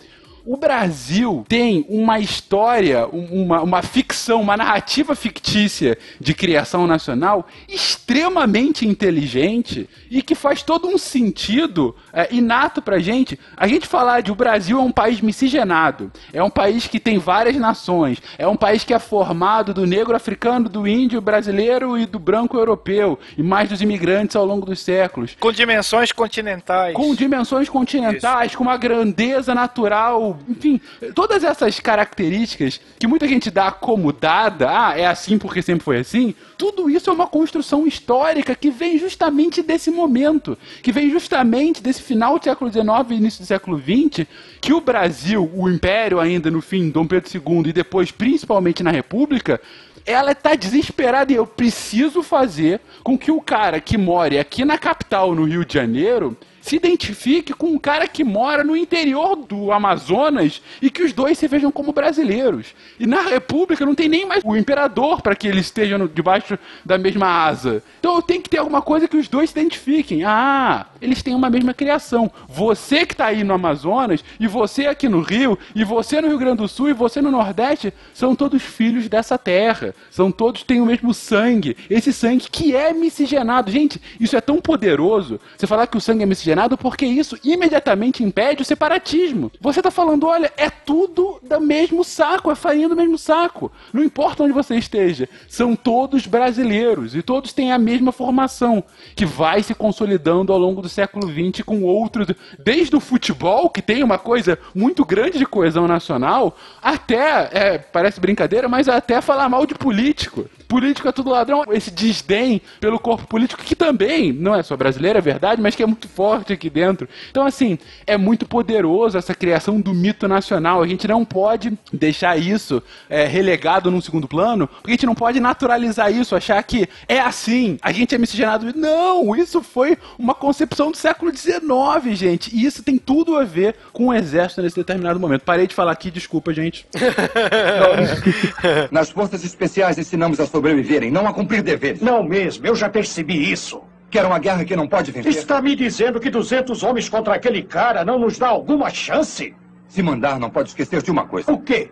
O Brasil tem uma história, uma, uma ficção, uma narrativa fictícia de criação nacional extremamente inteligente e que faz todo um sentido é, inato pra gente. A gente falar de o Brasil é um país miscigenado, é um país que tem várias nações, é um país que é formado do negro africano, do índio brasileiro e do branco europeu, e mais dos imigrantes ao longo dos séculos. Com dimensões continentais. Com dimensões continentais, Isso. com uma grandeza natural enfim, todas essas características que muita gente dá como dada, ah, é assim porque sempre foi assim, tudo isso é uma construção histórica que vem justamente desse momento, que vem justamente desse final do século XIX e início do século XX, que o Brasil, o Império ainda no fim, Dom Pedro II e depois principalmente na República, ela está desesperada e eu preciso fazer com que o cara que mora aqui na capital, no Rio de Janeiro, se identifique com um cara que mora no interior do Amazonas e que os dois se vejam como brasileiros. E na República não tem nem mais o imperador para que eles estejam debaixo da mesma asa. Então tem que ter alguma coisa que os dois se identifiquem. Ah, eles têm uma mesma criação. Você que está aí no Amazonas, e você aqui no Rio, e você no Rio Grande do Sul, e você no Nordeste, são todos filhos dessa terra. São todos têm o mesmo sangue. Esse sangue que é miscigenado. Gente, isso é tão poderoso. Você falar que o sangue é miscigenado porque isso imediatamente impede o separatismo. Você está falando, olha, é tudo do mesmo saco, é farinha do mesmo saco. Não importa onde você esteja, são todos brasileiros e todos têm a mesma formação, que vai se consolidando ao longo do século XX com outros, desde o futebol, que tem uma coisa muito grande de coesão nacional, até, é, parece brincadeira, mas até falar mal de político político é tudo ladrão. Esse desdém pelo corpo político, que também não é só brasileiro, é verdade, mas que é muito forte aqui dentro. Então, assim, é muito poderoso essa criação do mito nacional. A gente não pode deixar isso é, relegado num segundo plano, porque a gente não pode naturalizar isso, achar que é assim, a gente é miscigenado. Não, isso foi uma concepção do século XIX, gente. E isso tem tudo a ver com o exército nesse determinado momento. Parei de falar aqui, desculpa, gente. (laughs) Nas forças especiais ensinamos a sobreviverem, não a cumprir deveres. Não mesmo, eu já percebi isso. Quer uma guerra que não pode vencer? Está me dizendo que 200 homens contra aquele cara não nos dá alguma chance? Se mandar, não pode esquecer de uma coisa. O quê?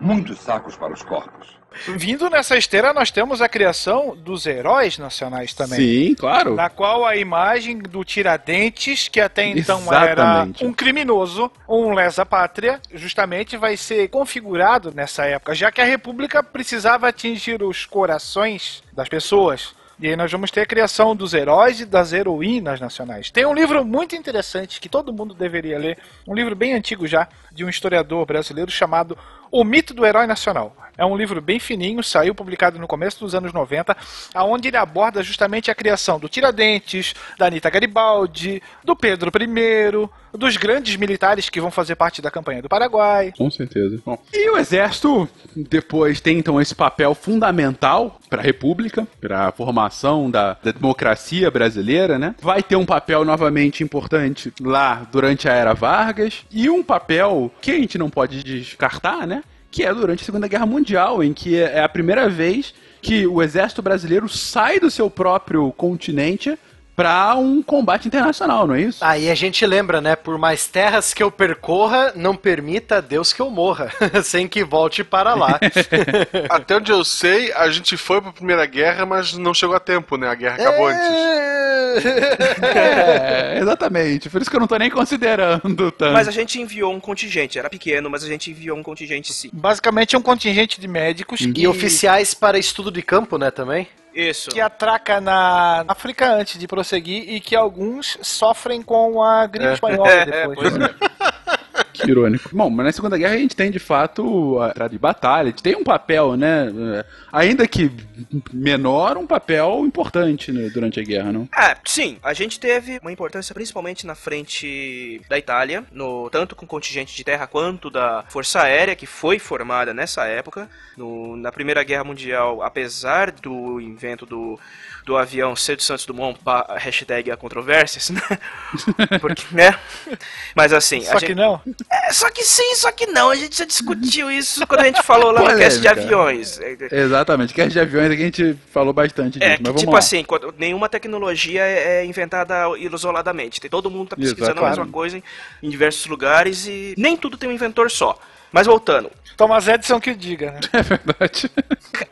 Muitos sacos para os corpos. Vindo nessa esteira, nós temos a criação dos heróis nacionais também. Sim, claro. Na qual a imagem do Tiradentes, que até então Exatamente. era um criminoso, um lesa-pátria, justamente vai ser configurado nessa época, já que a República precisava atingir os corações das pessoas. E aí nós vamos ter a criação dos heróis e das heroínas nacionais. Tem um livro muito interessante que todo mundo deveria ler, um livro bem antigo já, de um historiador brasileiro chamado O Mito do Herói Nacional. É um livro bem fininho, saiu publicado no começo dos anos 90, aonde ele aborda justamente a criação do Tiradentes, da Anitta Garibaldi, do Pedro I, dos grandes militares que vão fazer parte da campanha do Paraguai. Com certeza. Bom, e o exército depois tem então esse papel fundamental para a República, para a formação da, da democracia brasileira, né? Vai ter um papel novamente importante lá durante a era Vargas e um papel que a gente não pode descartar, né? Que é durante a Segunda Guerra Mundial, em que é a primeira vez que o exército brasileiro sai do seu próprio continente para um combate internacional, não é isso? Aí a gente lembra, né? Por mais terras que eu percorra, não permita Deus que eu morra, (laughs) sem que volte para lá. (laughs) Até onde eu sei, a gente foi para a Primeira Guerra, mas não chegou a tempo, né? A guerra acabou é... antes. (laughs) É, exatamente. Por isso que eu não tô nem considerando tanto. Mas a gente enviou um contingente, era pequeno, mas a gente enviou um contingente sim. Basicamente é um contingente de médicos E que, oficiais para estudo de campo, né, também? Isso. que atraca na África antes de prosseguir e que alguns sofrem com a gripe espanhola (laughs) É, depois. pois é. Que (laughs) irônico. Bom, mas na Segunda Guerra a gente tem de fato a de batalha, a gente tem um papel, né? eh, Ainda que menor, um papel importante né, durante a guerra, não? Ah, sim, a gente teve uma importância principalmente na frente da Itália, no, tanto com o contingente de terra quanto da Força Aérea, que foi formada nessa época. No- na Primeira Guerra Mundial, apesar do invento do, do avião Cedo Santos Dumont, pa- hashtag a controvérsias, né? (laughs) Porque, né? Mas assim. Só a que gente- não. É, só que sim, só que não. A gente já discutiu isso quando a gente falou lá no cast de aviões. Exatamente. Que de aviões aqui a gente falou bastante disso, É, que tipo lá. assim, quando- nenhuma tecnologia é é inventada isoladamente. Todo mundo tá Exato, pesquisando a claro. mesma coisa em, em diversos lugares e nem tudo tem um inventor só. Mas voltando, Thomas Edison que diga, né? (laughs) É verdade.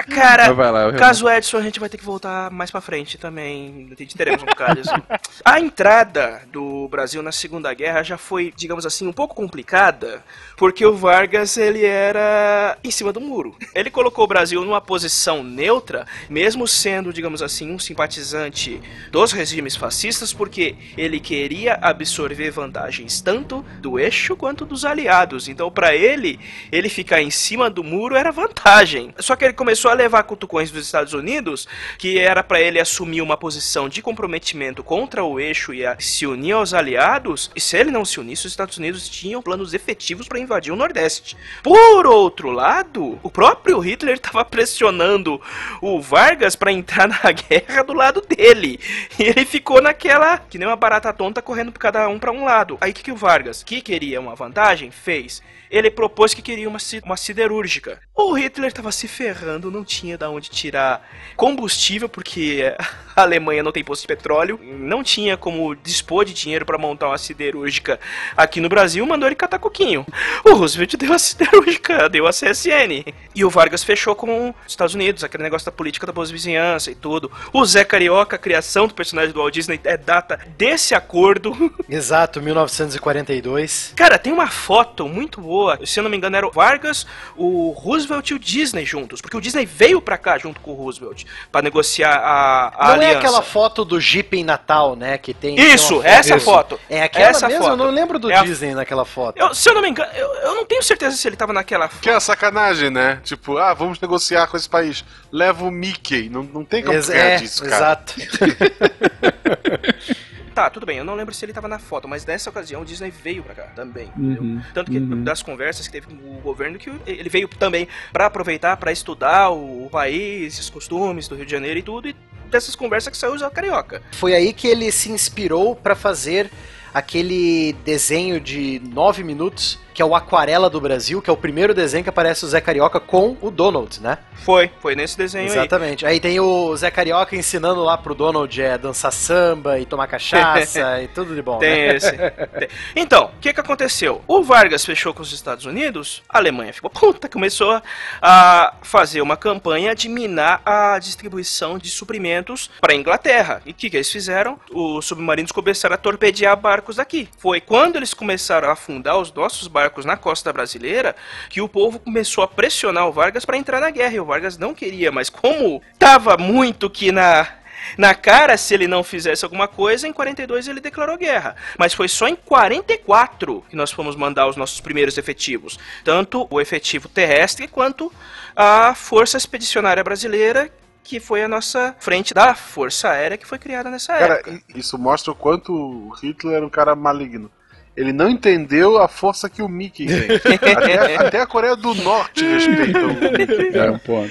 cara, vai lá, eu- caso Edson a gente vai ter que voltar mais pra frente também. Teremos um bocado assim. A entrada do Brasil na Segunda Guerra já foi, digamos assim, um pouco complicada, porque o Vargas ele era em cima do muro. Ele colocou o Brasil numa posição neutra, mesmo sendo, digamos assim, um simpatizante dos regimes fascistas, porque ele queria absorver vantagens tanto do eixo quanto dos aliados. Então, pra ele, ele ficar em cima do muro era vantagem. Só que ele começou a levar cutucões dos Estados Unidos, que era pra ele assumir uma posição de comprometimento contra o eixo e se unir aos aliados. E se ele não se unisse, os Estados Unidos tinham planos efetivos para invadir o Nordeste. Por outro lado, o próprio Hitler estava pressionando o Vargas para entrar na (laughs) guerra do lado dele. E ele ficou naquela, que nem uma barata tonta correndo por cada um para um lado. Aí o que, que o Vargas, que queria uma vantagem, fez? Ele propôs que queria uma, uma siderúrgica. O Hitler estava se ferrando, não tinha da onde tirar combustível, porque a Alemanha não tem posto de petróleo, não tinha como dispor de dinheiro para montar uma siderúrgica aqui no Brasil, mandou ele catar coquinho. O Roosevelt deu a (laughs) siderúrgica, deu a CSN. E o Vargas fechou com os Estados Unidos, aquele negócio da política da boa vizinhança e tudo. O Zé Carioca, a criação do personagem do Walt Disney, é data desse acordo. (laughs) Exato, 1942. Cara, tem uma foto muito boa. Se eu não me engano, era o Vargas, o Roosevelt e o Disney juntos. Porque o Disney veio pra cá junto com o Roosevelt pra negociar a, a não aliança. é aquela foto do Jeep em Natal, né? Que tem. Isso, tem essa foto. É aquela Essa mesmo? foto. Eu não lembro do É a- Disney naquela foto. Eu- se eu não me engano, eu, eu não tenho certeza se ele tava naquela foto. Que é sacanagem, né? Tipo, ah, vamos negociar com esse país. Leva o Mickey. Não, não tem como Ex- ganhar é, disso, cara. exato. (laughs) Tá, tudo bem, eu não lembro se ele tava na foto, mas nessa ocasião o Disney veio pra cá também. entendeu? Uhum, Tanto que uhum. das conversas que teve com o governo, que ele veio também pra aproveitar, pra estudar o país, os costumes do Rio de Janeiro e tudo, e dessas conversas que saiu o Carioca. Foi aí que ele se inspirou pra fazer aquele desenho de nove minutos, que é o Aquarela do Brasil, que é o primeiro desenho que aparece o Zé Carioca com o Donald, né? Foi, foi nesse desenho aí. Exatamente. Aí tem o Zé Carioca ensinando lá pro Donald é, dançar samba e tomar cachaça (laughs) e tudo de bom. Tem né? esse. Tem. Então, o que que aconteceu? O Vargas fechou com os Estados Unidos, a Alemanha ficou puta, (laughs) começou a fazer uma campanha de minar a distribuição de suprimentos para Inglaterra. E o que que eles fizeram? Os submarinos começaram a torpedear barcos daqui. Foi quando eles começaram a afundar os nossos barcos na costa brasileira que o povo começou a pressionar o Vargas para entrar na guerra. E o Vargas não queria, mas como tava muito que na na cara, se ele não fizesse alguma coisa, em 42 ele declarou guerra. Mas foi só em 44 que nós fomos mandar os nossos primeiros efetivos. Tanto o efetivo terrestre quanto a Força Expedicionária Brasileira, que foi a nossa frente da Força Aérea que foi criada nessa Cara, época. i- isso mostra o quanto o Hitler era um cara maligno. Ele não entendeu a força que o Mickey tem. (laughs) até, até a Coreia do Norte respeita o Mickey. É um ponto.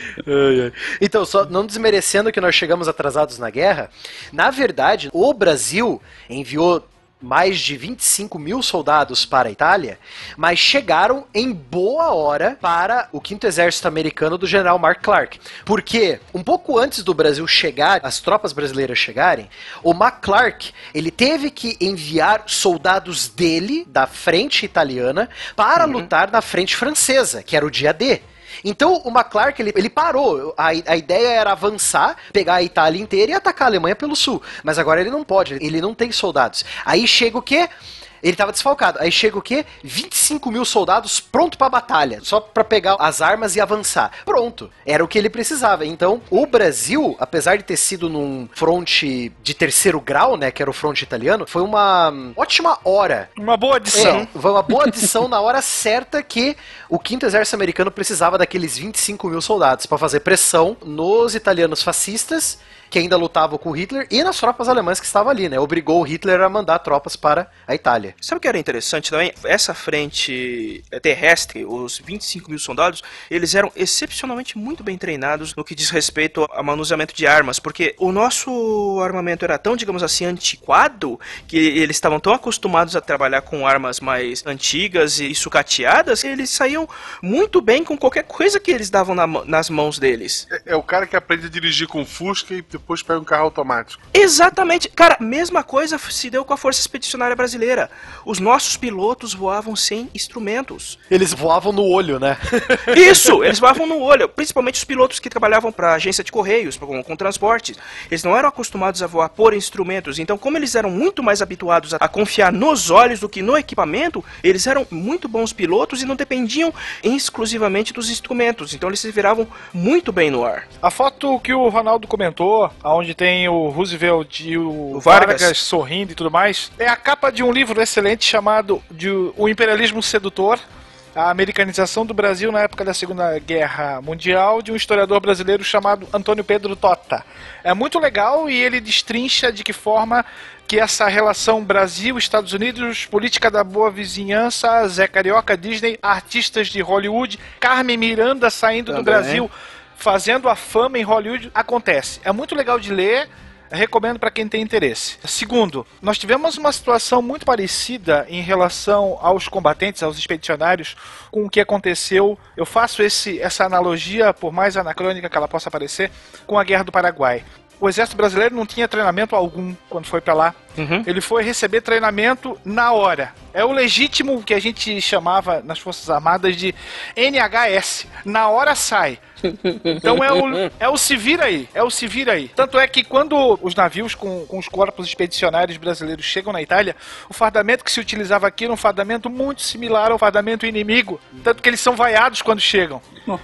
Então, só não desmerecendo que nós chegamos atrasados na guerra, na verdade, o Brasil enviou mais de 25 mil soldados para a Itália, mas chegaram em boa hora para o 5 Exército Americano do general Mark Clark. Porque um pouco antes do Brasil chegar, as tropas brasileiras chegarem, o Mark Clark, ele teve que enviar soldados dele, da frente italiana, para lutar na frente francesa, que era o dia D. Então o McClark ele, ele parou. A, a ideia era avançar, pegar a Itália inteira e atacar a Alemanha pelo sul. Mas agora ele não pode, ele não tem soldados. Aí chega o quê? Ele tava desfalcado. Aí chega o quê? 25 mil soldados pronto pra batalha. Só pra pegar as armas e avançar. Pronto. Era o que ele precisava. Então, o Brasil, apesar de ter sido num fronte de terceiro grau, né? Que era o fronte italiano, foi uma ótima hora. Uma boa adição. É, foi uma boa adição na hora certa que o quinto exército americano precisava daqueles 25 mil soldados pra fazer pressão nos italianos fascistas que ainda lutavam com Hitler e nas tropas alemãs que estavam ali, né? Obrigou o Hitler a mandar tropas para a Itália. Sabe o que era interessante também? Essa frente eh, terrestre, os 25 mil soldados, eles eram excepcionalmente muito bem treinados no que diz respeito ao manuseamento de armas, porque o nosso armamento era tão, digamos assim, antiquado, que eles estavam tão acostumados a trabalhar com armas mais antigas e sucateadas, que eles saíam muito bem com qualquer coisa que eles davam na nas mãos deles. É, é o cara que aprende a dirigir com Fusca e depois pega um carro automático. Exatamente. Cara, mesma coisa se deu com a Força Expedicionária Brasileira. Os nossos pilotos voavam sem instrumentos. Eles voavam no olho, né? (laughs) Isso, eles voavam no olho. Principalmente os pilotos que trabalhavam para agência de correios, com, com transportes. Eles não eram acostumados a voar por instrumentos. Então, como eles eram muito mais habituados a, a confiar nos olhos do que no equipamento, eles eram muito bons pilotos e não dependiam exclusivamente dos instrumentos. Então, eles se viravam muito bem no ar. A foto que o Ronaldo comentou, onde tem o Roosevelt e o, O Vargas. Vargas. sorrindo e tudo mais, é a capa de um livro excelente chamado de O Imperialismo Sedutor. A americanização do Brasil na época da Segunda Guerra Mundial, de um historiador brasileiro chamado Antônio Pedro Tota. É muito legal e ele destrincha de que forma que essa relação Brasil-Estados Unidos, política da boa vizinhança, Zé Carioca, Disney, artistas de Hollywood, Carmen Miranda saindo do Também. Brasil fazendo a fama em Hollywood acontece. É muito legal de ler. Recomendo para quem tem interesse. Segundo, nós tivemos uma situação muito parecida em relação aos combatentes, aos expedicionários, com o que aconteceu. Eu faço esse, essa analogia, por mais anacrônica que ela possa parecer, com a Guerra do Paraguai. O exército brasileiro não tinha treinamento algum quando foi para lá. Ele foi receber treinamento na hora. É o legítimo que a gente chamava nas Forças Armadas de NHS. Na hora sai. Então é o, é o se vira aí, é o se vira aí. Tanto é que quando os navios com, com os corpos expedicionários brasileiros chegam na Itália, o fardamento que se utilizava aqui era um fardamento muito similar ao fardamento inimigo. Tanto que eles são vaiados quando chegam.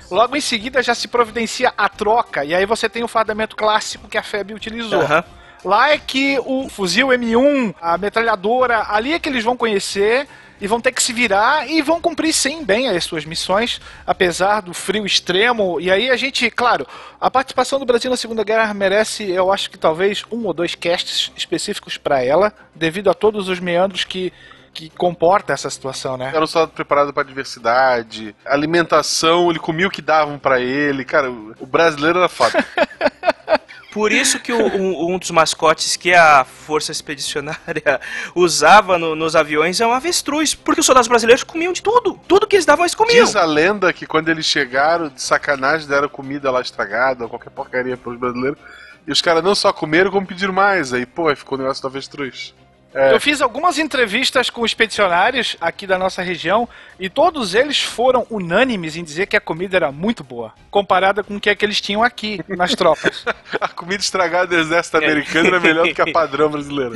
Logo em seguida já se providencia a troca, e aí você tem o fardamento clássico que a FEB utilizou. Aham. Lá é que o fuzil M1, a metralhadora, ali é que eles vão conhecer e vão ter que se virar e vão cumprir sim bem as suas missões, apesar do frio extremo. E aí a gente, claro, a participação do Brasil na Segunda Guerra merece, eu acho que talvez um ou dois casts específicos para ela, devido a todos os meandros que que comporta essa situação, né? Era um soldado preparado pra diversidade, alimentação, ele comia o que davam pra ele. Cara, o o brasileiro era foda. (laughs) Por isso que o- um, um dos mascotes que a Força Expedicionária (laughs) usava no- nos aviões é um avestruz, porque os soldados brasileiros comiam de tudo. Tudo que eles davam, eles comiam. Diz a lenda que quando eles chegaram, de sacanagem, deram comida lá estragada, ou qualquer porcaria pros brasileiros. E os caras não só comeram, como pediram mais. Aí, pô, ficou o negócio do avestruz. É. Eu fiz algumas entrevistas com expedicionários aqui da nossa região e todos eles foram unânimes em dizer que a comida era muito boa, comparada com o que, é que eles tinham aqui nas (laughs) tropas. A comida estragada do exército americano era melhor do que a (laughs) padrão brasileira.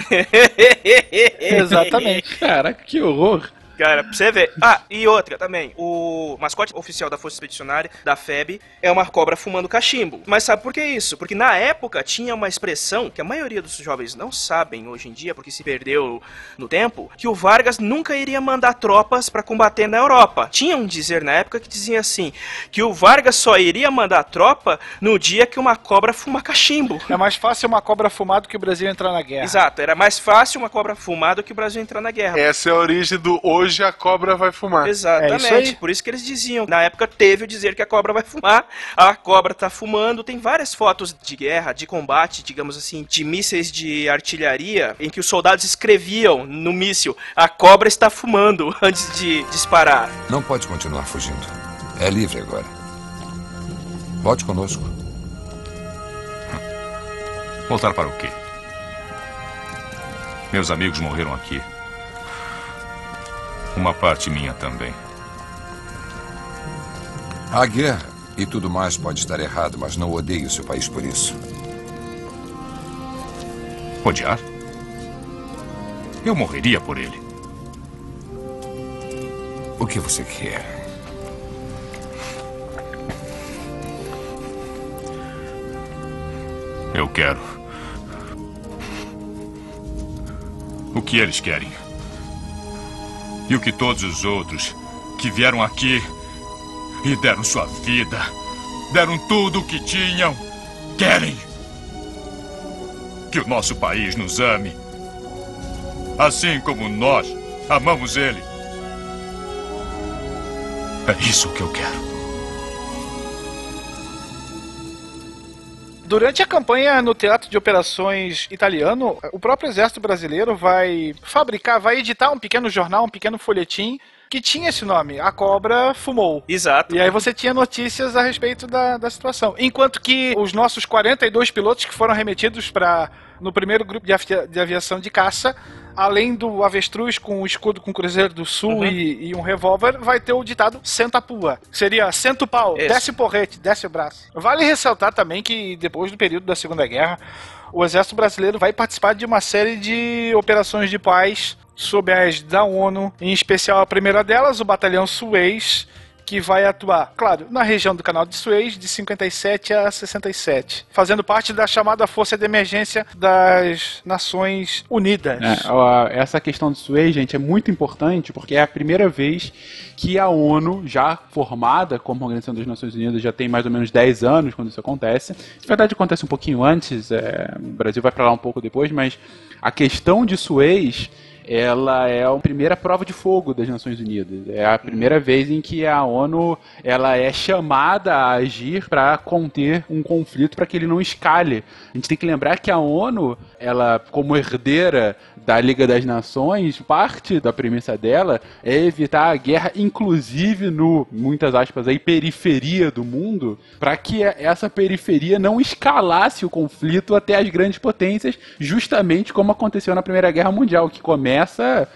Exatamente. Caraca, que horror. Cara, pra você ver. Ah, e outra também. O mascote oficial da Força Expedicionária, da FEB, é uma cobra fumando cachimbo. Mas sabe por que isso? Porque na época tinha uma expressão que a maioria dos jovens não sabem hoje em dia, porque se perdeu no tempo, que o Vargas nunca iria mandar tropas pra combater na Europa. Tinha um dizer na época que dizia assim, que o Vargas só iria mandar tropa no dia que uma cobra fuma cachimbo. É mais fácil uma cobra fumar do que o Brasil entrar na guerra. Exato, era mais fácil uma cobra fumar do que o Brasil entrar na guerra. Essa é a origem do hoje a cobra vai fumar. Exatamente. Por isso que eles diziam. Na época teve o dizer que a cobra vai fumar. A cobra tá fumando. Tem várias fotos de guerra, de combate, digamos assim, de mísseis de artilharia, em que os soldados escreviam no míssil: a cobra está fumando (laughs) antes de disparar. Não pode continuar fugindo. É livre agora. Volte conosco. Voltar para o quê? Meus amigos morreram aqui. Uma parte minha também. A guerra e tudo mais pode estar errado, mas não odeio seu país por isso. Odiar? Eu morreria por ele. O que você quer? Eu quero. O que eles querem. E o que todos os outros que vieram aqui e deram sua vida, deram tudo o que tinham, querem. Que o nosso país nos ame. Assim como nós amamos ele. É isso que eu quero. Durante a campanha no Teatro de Operações italiano, o próprio Exército Brasileiro vai fabricar, vai editar um pequeno jornal, um pequeno folhetim que tinha esse nome, A Cobra Fumou. Exato. E aí você tinha notícias a respeito da, da situação. Enquanto que os nossos 42 pilotos que foram remetidos para no primeiro grupo de, avi- de aviação de caça, além do avestruz com o escudo com Cruzeiro do Sul Uhum. e, e um revólver, vai ter o ditado senta a pua. Seria senta o pau, Isso. desce o porrete, desce o braço. Vale ressaltar também que depois do período da Segunda Guerra, o Exército Brasileiro vai participar de uma série de operações de paz sob a égide da ONU, em especial a primeira delas, o Batalhão Suez, que vai atuar, claro, na região do Canal de Suez, de 57 a 67, fazendo parte da chamada Força de Emergência das Nações Unidas. É, essa questão do Suez, gente, é muito importante porque é a primeira vez que a ONU, já formada como Organização das Nações Unidas, já tem mais ou menos 10 anos quando isso acontece. Na verdade, acontece um pouquinho antes, é, o Brasil vai para lá um pouco depois, mas a questão de Suez ela é a primeira prova de fogo das Nações Unidas. É a primeira vez em que a ONU ela é chamada a agir para conter um conflito para que ele não escale. A gente tem que lembrar que a ONU, ela como herdeira da Liga das Nações, parte da premissa dela é evitar a guerra, inclusive no muitas aspas aí periferia do mundo, para que essa periferia não escalasse o conflito até as grandes potências, justamente como aconteceu na Primeira Guerra Mundial, que começa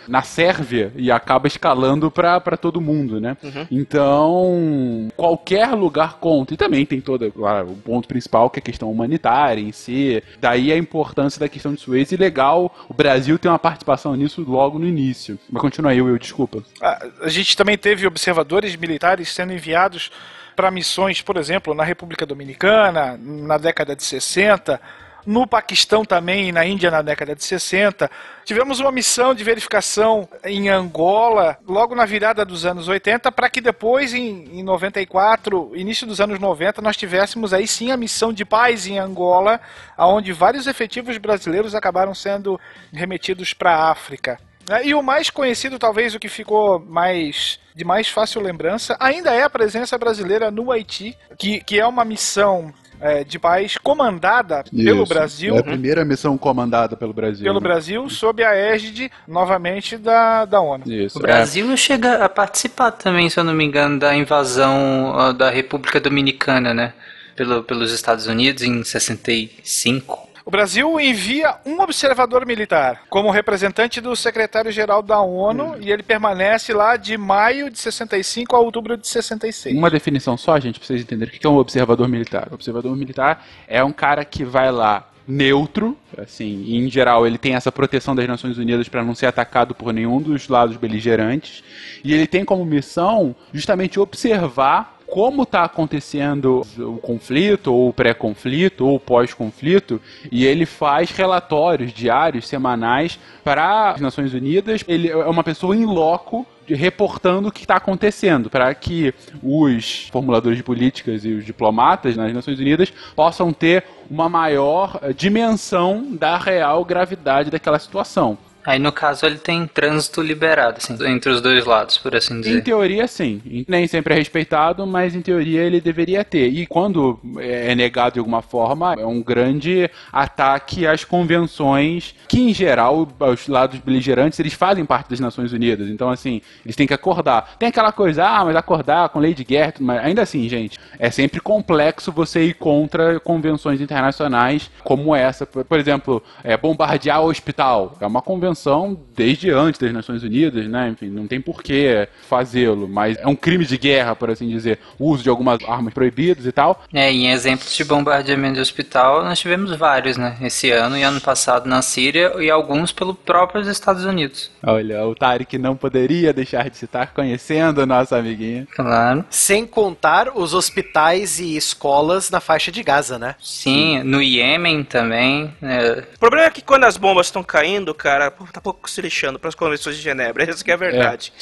na Sérvia e acaba escalando para todo mundo, né? Então, qualquer lugar conta. E também tem todo claro, o ponto principal que é a questão humanitária em si. Daí a importância da questão de Suez. E legal, o Brasil tem uma participação nisso logo no início. Mas continua aí, Will, desculpa. A, a gente também teve observadores militares sendo enviados para missões, por exemplo, na República Dominicana, na década de 60, no Paquistão também e na Índia na década de 60. Tivemos uma missão de verificação em Angola, logo na virada dos anos 80, para que depois, em, em 94, início dos anos 90, nós tivéssemos aí sim a missão de paz em Angola, onde vários efetivos brasileiros acabaram sendo remetidos para a África. né? E o mais conhecido, talvez o que ficou mais de mais fácil lembrança, ainda é a presença brasileira no Haiti, que, que é uma missão é, de paz comandada pelo Isso. Brasil. É a primeira missão comandada pelo Brasil. Pelo né? Brasil, sob a égide, novamente, da, da ONU. Isso. O Brasil chega a participar também, se eu não me engano, da invasão da República Dominicana, né? Pelo, pelos Estados Unidos em 65. O Brasil envia um observador militar como representante do secretário-geral da ONU e ele permanece lá de maio de 65 a outubro de 66. Uma definição só, gente, pra vocês entenderem o que é um observador militar. O observador militar é um cara que vai lá neutro, assim, e em geral ele tem essa proteção das Nações Unidas para não ser atacado por nenhum dos lados beligerantes, e ele tem como missão justamente observar como está acontecendo o conflito, ou o pré-conflito, ou o pós-conflito, e ele faz relatórios diários, semanais, para as Nações Unidas. Ele é uma pessoa em loco reportando o que está acontecendo, para que os formuladores de políticas e os diplomatas nas Nações Unidas possam ter uma maior eh, dimensão da real gravidade daquela situação. Aí no caso ele tem trânsito liberado, assim, entre os dois lados, por assim Em dizer. teoria, sim. Nem sempre é respeitado, mas em teoria ele deveria ter. E quando é negado de alguma forma, é um grande ataque às convenções que, em geral, os lados beligerantes, eles fazem parte das Nações Unidas. Então, assim, eles têm que acordar. Tem aquela coisa, ah, mas acordar com lei de guerra, mas ainda assim, gente, é sempre complexo você ir contra convenções internacionais como essa. Por por exemplo, é, bombardear o hospital. É uma convenção convenção desde antes das Nações Unidas, né? Enfim, não tem por que fazê-lo, mas é um crime de guerra, por assim dizer, o uso de algumas armas proibidas e tal. É, em exemplos de bombardeamento de hospital, nós tivemos vários, né? Esse ano e ano passado na Síria e alguns pelo próprio Estados Unidos. Olha, o Tarek não poderia deixar de citar, conhecendo a nossa amiguinha. Claro. Sem contar os hospitais e escolas na faixa de Gaza, né? Sim, no Iêmen também. né? O problema é que quando as bombas estão caindo, cara, tá pouco se lixando para as convenções de Genebra. (laughs) Essa que é a verdade.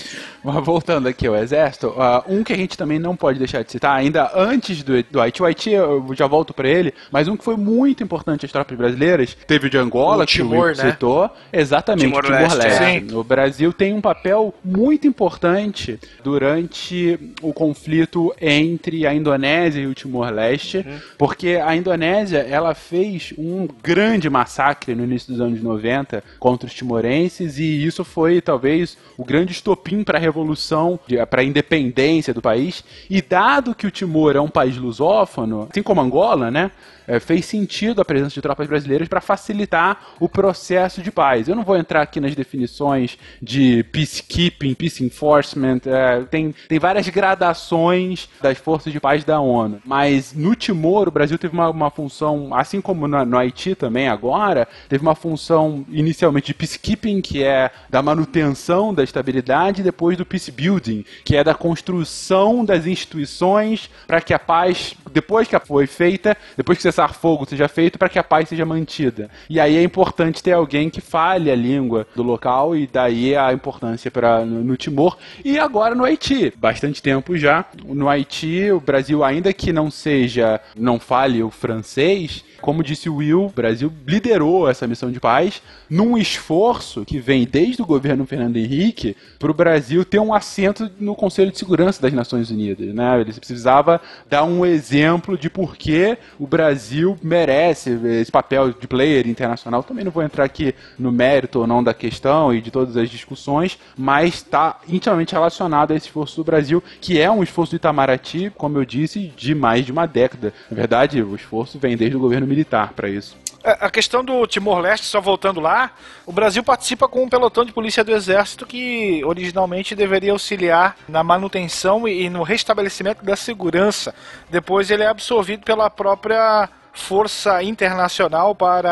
Mas voltando aqui ao exército, ah, um que a gente também não pode deixar de citar, ainda antes do, do Haiti, o Haiti eu já volto pra ele, mas um que foi muito importante às tropas brasileiras, teve o de Angola, O que Timor, o Will né? citou, exatamente, Timor-Leste, Timor-Leste. O Brasil tem um papel muito importante durante o conflito entre a Indonésia e o Timor-Leste, porque a Indonésia, ela fez um grande massacre no início dos anos 90 contra os timorenses e isso foi talvez o grande estopim para a revolução, para a independência do país. E dado que o Timor é um país lusófono, assim como Angola, né? É, fez sentido a presença de tropas brasileiras para facilitar o processo de paz. Eu não vou entrar aqui nas definições de peacekeeping, peace enforcement, é, tem, tem várias gradações das forças de paz da ONU, mas no Timor o Brasil teve uma, uma função, assim como no, Haiti também agora, teve uma função inicialmente de peacekeeping, que é da manutenção da estabilidade, e depois do peace building, que é da construção das instituições para que a paz, depois que foi feita, depois que cessar-fogo seja feito, para que a paz seja mantida. E aí é importante ter alguém que fale a língua do local, e daí a importância para no, no Timor. E agora no Haiti, bastante tempo já. No Haiti, o Brasil, ainda que não seja, não fale o francês, como disse o Will, o Brasil liderou essa missão de paz num esforço que vem desde o governo Fernando Henrique para o Brasil ter um assento no Conselho de Segurança das Nações Unidas. Né? Ele precisava dar um exemplo de por que o Brasil merece esse papel de player internacional. Também não vou entrar aqui no mérito ou não da questão e de todas as discussões, mas está intimamente relacionado a esse esforço do Brasil, que é um esforço do Itamaraty, como eu disse, de mais de uma década. Na verdade, o esforço vem desde o governo militar para isso. É, A questão do Timor-Leste, só voltando lá, o Brasil participa com um pelotão de polícia do Exército que originalmente deveria auxiliar na manutenção e e no restabelecimento da segurança. Depois ele é absorvido pela própria Força Internacional para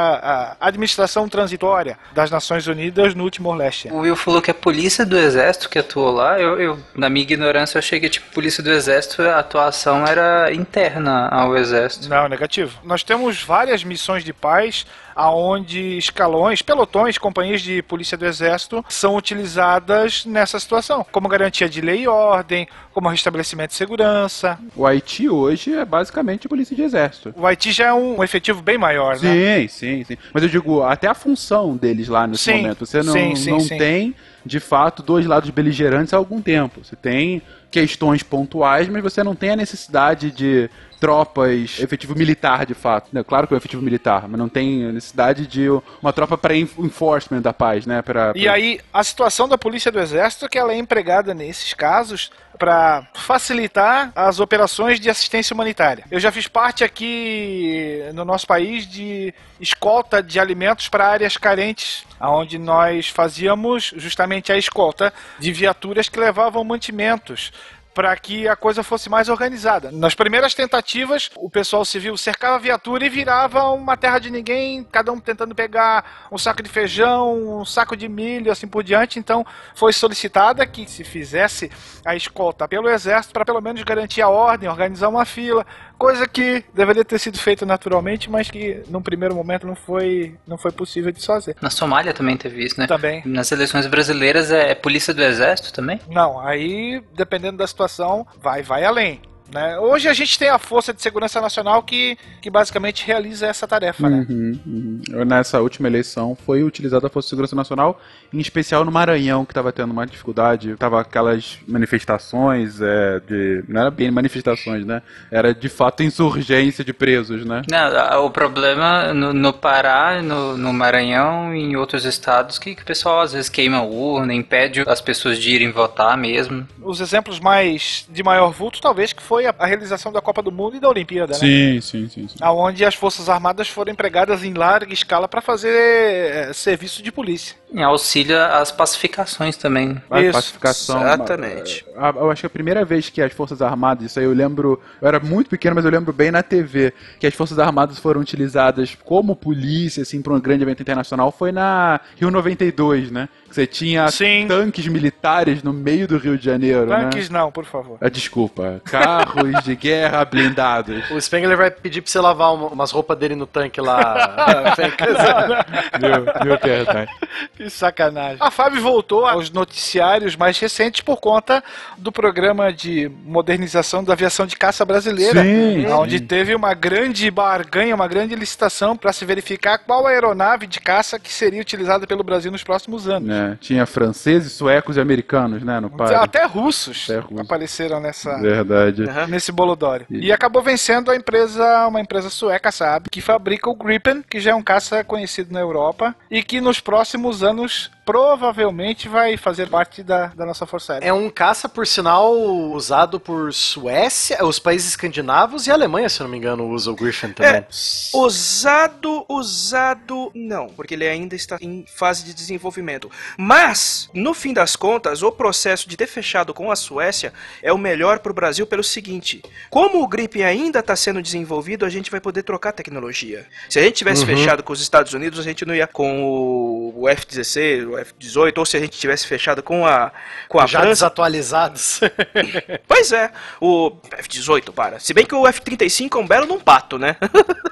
a Administração Transitória das Nações Unidas no Timor-Leste. O Will falou que a polícia do exército que atuou lá, eu, eu, na minha ignorância, eu achei que tipo, polícia do exército, a atuação era interna ao exército. Não, negativo. Nós temos várias missões de paz aonde escalões, pelotões, companhias de polícia do exército são utilizadas nessa situação, como garantia de lei e ordem, como restabelecimento de segurança. O Haiti hoje é basicamente polícia de exército. O Haiti já é um efetivo bem maior, né? Sim, sim, sim. Mas eu digo, até a função deles lá nesse Sim, momento. Você não, sim, sim, não sim. tem, de fato, dois lados beligerantes há algum tempo. Você tem questões pontuais, mas você não tem a necessidade de tropas, efetivo militar de fato. né? Claro que é um efetivo militar, mas não tem a necessidade de uma tropa para enforcement da paz, né? Pra, E pra- aí, a situação da polícia do exército é que ela é empregada nesses casos para facilitar as operações de assistência humanitária. Eu já fiz parte aqui no nosso país de escolta de alimentos para áreas carentes, onde nós fazíamos justamente a escolta de viaturas que levavam mantimentos para que a coisa fosse mais organizada. Nas primeiras tentativas, o pessoal civil cercava a viatura e virava uma terra de ninguém, cada um tentando pegar um saco de feijão, um saco de milho, assim por diante. Então, foi solicitada que se fizesse a escolta pelo exército para pelo menos garantir a ordem, organizar uma fila, coisa que deveria ter sido feita naturalmente, mas que num primeiro momento não foi não foi possível de fazer. Na Somália também teve isso, né? Também. Nas eleições brasileiras é polícia do exército também? Não, aí, dependendo da situação, vai, vai além. Né? Hoje a gente tem a Força de Segurança Nacional que, que basicamente realiza essa tarefa. Né? Uhum, uhum. Nessa última eleição foi utilizada a Força de Segurança Nacional, em especial no Maranhão, que estava tendo uma dificuldade. Tava aquelas manifestações, é, de. Não era bem manifestações, né? Era de fato insurgência de presos, né? Não, o problema no, no Pará, no, no Maranhão e em outros estados que, que o pessoal às vezes queima urna, impede as pessoas de irem votar mesmo. Os exemplos mais de maior vulto, talvez, que foi foi a, a realização da Copa do Mundo e da Olimpíada, né? Sim, sim, sim, sim. Onde as Forças Armadas foram empregadas em larga escala para fazer eh, serviço de polícia. Em auxílio às pacificações também. A pacificação. Exatamente. a- a- Eu acho que a primeira vez que as Forças Armadas, isso aí eu lembro, eu era muito pequeno, mas eu lembro bem na TV, que as Forças Armadas foram utilizadas como polícia, assim, para um grande evento internacional, foi na Rio 92, né? Você tinha tanques militares no meio do Rio de Janeiro, Tanques né? não, por favor. Ah, desculpa, carros de guerra blindados. O Spengler vai pedir pra você lavar uma- umas roupas dele no tanque lá. Meu, meu perdão. Que sacanagem. A Fábio voltou aos noticiários mais recentes por conta do programa de modernização da aviação de caça brasileira, Sim, onde sim. teve uma grande barganha, uma grande licitação para se verificar qual aeronave de caça que seria utilizada pelo Brasil nos próximos anos. Né? Tinha franceses, suecos e americanos, né? No par. Até russos Até russos. apareceram nessa Verdade. nesse bolodório. E acabou vencendo a empresa, uma empresa sueca, sabe, que fabrica o Gripen, que já é um caça conhecido na Europa e que nos próximos anos provavelmente vai fazer parte da, da nossa Força Aérea. É um caça, por sinal, usado por Suécia, os países escandinavos e a Alemanha, se não me engano, usa o Griffin também. É, usado, usado, não, porque ele ainda está em fase de desenvolvimento. Mas, no fim das contas, o processo de ter fechado com a Suécia é o melhor para o Brasil pelo seguinte: como o Gripen ainda está sendo desenvolvido, a gente vai poder trocar tecnologia. Se a gente tivesse Uhum. fechado com os Estados Unidos, a gente não ia com o, o F-16, o F-18, ou se a gente tivesse fechado com a, com a Já França. desatualizados. (laughs) Pois é, o F-18, para. Se bem que o F-35 é um belo num pato, né?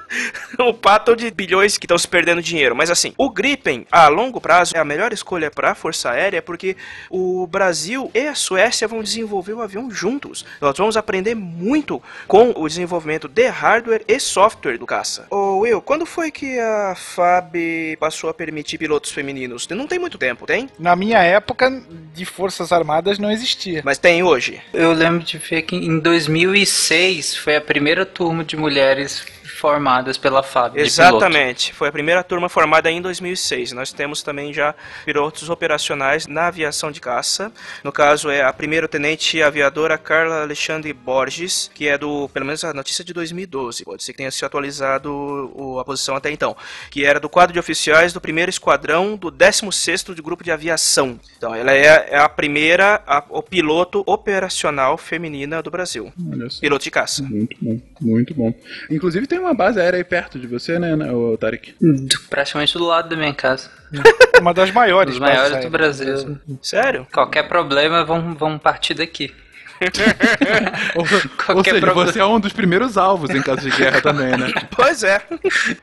(laughs) um pato de bilhões que estão se perdendo dinheiro. Mas assim, o Gripen, a longo prazo, é a melhor escolha para a Força Aérea porque o Brasil e a Suécia vão desenvolver o avião juntos. Nós vamos aprender muito com o desenvolvimento de hardware e software do caça. Ô Will, quando foi que a FAB passou a permitir pilotos femininos? Não tem muito tempo, tem? Na minha época de Forças Armadas não existia. Mas tem hoje. Eu lembro de ver que em 2006 foi a primeira turma de mulheres formadas pela FAB. Exatamente. Foi a primeira turma formada em 2006. Nós temos também já pilotos operacionais na aviação de caça. No caso é a primeira-tenente aviadora Carla Alexandre Borges, que é do, pelo menos a notícia de 2012. Pode ser que tenha se atualizado a posição até então. Que era do quadro de oficiais do primeiro esquadrão do 16º de grupo de aviação. Então ela é, é a primeira, a- o piloto operacional feminina do Brasil. Piloto de caça. Muito bom, muito bom. Inclusive tem uma base aérea aí perto de você, né, né ô, Tarek? Praticamente do lado da minha casa. Uma das maiores. Os maiores bases do Brasil. Sério? Qualquer problema vão, vão partir daqui. (laughs) Ou, ou seja, problema. você é um dos primeiros alvos em caso de guerra também, né? (laughs) Pois é.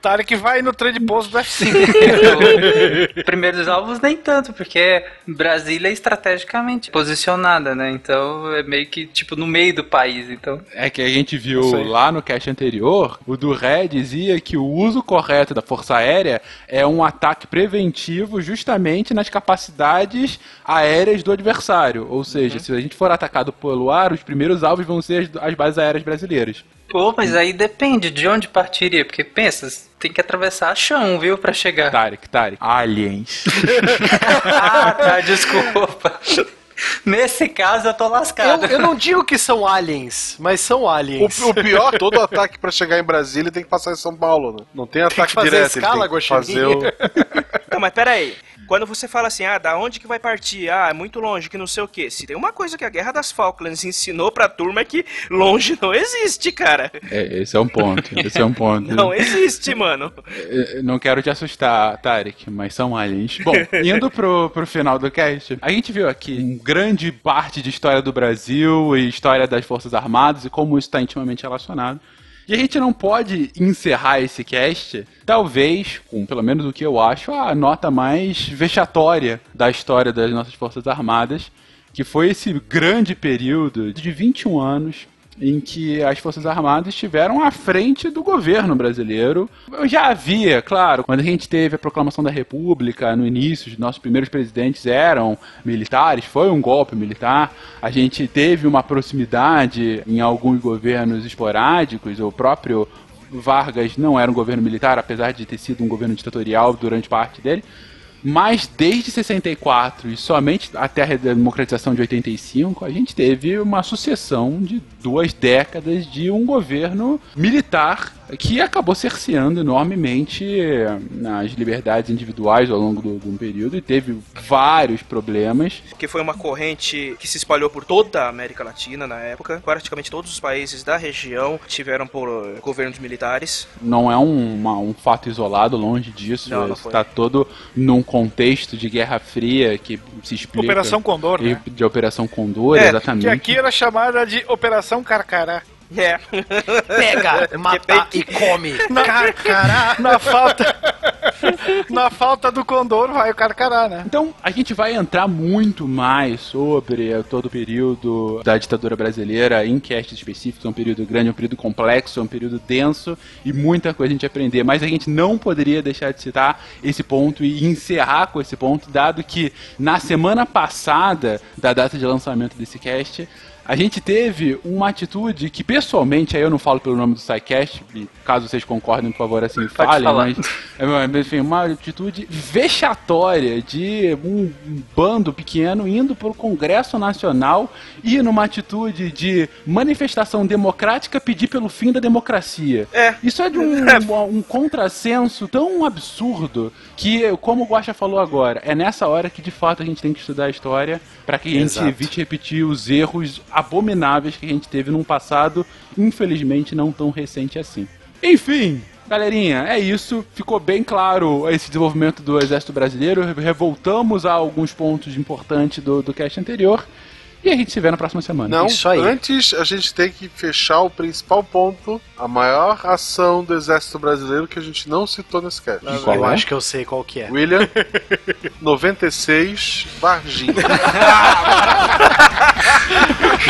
Tarek vai no trem de pouso do F5. Primeiros alvos nem tanto, porque Brasília é estrategicamente posicionada, né? Então é meio que tipo no meio do país, então. É que a gente viu lá no cast anterior, o Duré dizia que o uso correto da Força Aérea é um ataque preventivo justamente nas capacidades aéreas do adversário. Ou seja, se a gente for atacado pelo ar, os primeiros alvos vão ser as, as bases aéreas brasileiras. Pô, mas aí depende de onde partiria, porque pensa, tem que atravessar chão, viu, pra chegar. Tarek, Tarek. Aliens. (laughs) ah, tá, desculpa. Nesse caso eu tô lascado. Eu, eu não digo que são aliens, mas são aliens. O, o pior, (laughs) todo ataque pra chegar em Brasília tem que passar em São Paulo, né? Não tem ataque fazer direto, escala, ele tem que fazer o... (laughs) Não, mas peraí. Quando você fala assim, ah, da onde que vai partir? Ah, é muito longe, que não sei o quê. Se tem uma coisa que a Guerra das Falklands ensinou pra turma é que longe não existe, cara. É, esse é um ponto. Esse é um ponto. Não existe, mano. Eh, Não quero te assustar, Tarek, mas são aliens. Bom, indo pro, pro final do cast, a gente viu aqui um grande parte de história do Brasil e história das Forças Armadas e como isso está intimamente relacionado. E a gente não pode encerrar esse cast, talvez, com pelo menos o que eu acho, a nota mais vexatória da história das nossas Forças Armadas, que foi esse grande período de 21 anos em que as Forças Armadas estiveram à frente do governo brasileiro. Já havia, claro, quando a gente teve a proclamação da República, no início, os nossos primeiros presidentes eram militares, foi um golpe militar. A gente teve uma proximidade em alguns governos esporádicos, o próprio Vargas não era um governo militar, apesar de ter sido um governo ditatorial durante parte dele. Mas desde 64 e somente até a democratização de 85, a gente teve uma sucessão de duas décadas de um governo militar que acabou cerceando enormemente eh, as liberdades individuais ao longo do- de um período e teve vários problemas. que foi uma corrente que se espalhou por toda a América Latina na época. Praticamente todos os países da região tiveram por eh, governos militares. Não é um, uma- um fato isolado, longe disso. Não, não. Está todo num contexto de Guerra Fria que se explica. Operação Condor, né? De Operação Condor, É, exatamente. Que aqui era chamada de Operação Carcará. É. Pega, (laughs) mata e come. Na, Carcará. na falta. (laughs) na falta do Condor vai o Carcará, né? Então, a gente vai entrar muito mais sobre todo o período da ditadura brasileira em castes específicos. É um período grande, é um período complexo, é um período denso e muita coisa a gente aprender. Mas a gente não poderia deixar de citar esse ponto e encerrar com esse ponto, dado que na semana passada da data de lançamento desse cast, a gente teve uma atitude que, pessoalmente, aí eu não falo pelo nome do SciCast, caso vocês concordem, por favor, assim, falem, mas é, mas, enfim, uma atitude vexatória de um bando pequeno indo para o Congresso Nacional e numa atitude de manifestação democrática pedir pelo fim da democracia. É. Isso é de (laughs) um, um contrassenso tão absurdo que, como o Guaxa falou agora, é nessa hora que de fato a gente tem que estudar a história para que a gente Exato. evite repetir os erros abomináveis que a gente teve num passado, infelizmente, não tão recente assim. Enfim, galerinha, é isso. Ficou bem claro esse desenvolvimento do Exército Brasileiro. Revoltamos a alguns pontos importantes do, do cast anterior. E a gente se vê na próxima semana. Não, antes a gente tem que fechar o principal ponto, a maior ação do Exército Brasileiro que a gente não citou nesse cast. Eu acho que eu sei qual que é. William, (laughs) 96, Varginha. (laughs)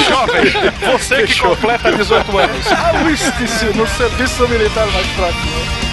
Jovem, você que completa 18 anos, aliste-se no serviço militar mais próximo.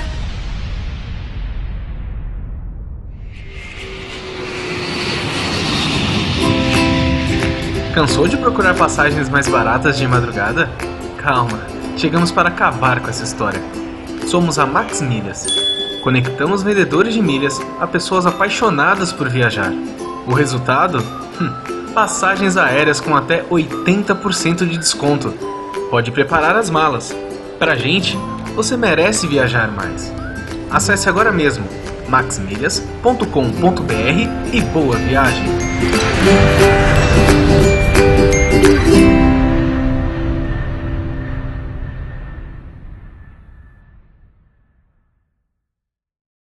Cansou de procurar passagens mais baratas de madrugada? Calma, chegamos para acabar com essa história. Somos a Max Milhas. Conectamos vendedores de milhas a pessoas apaixonadas por viajar. O resultado? Hum, passagens aéreas com até 80% de desconto. Pode preparar as malas. Pra gente, você merece viajar mais. Acesse agora mesmo maxmilhas.com.br e boa viagem!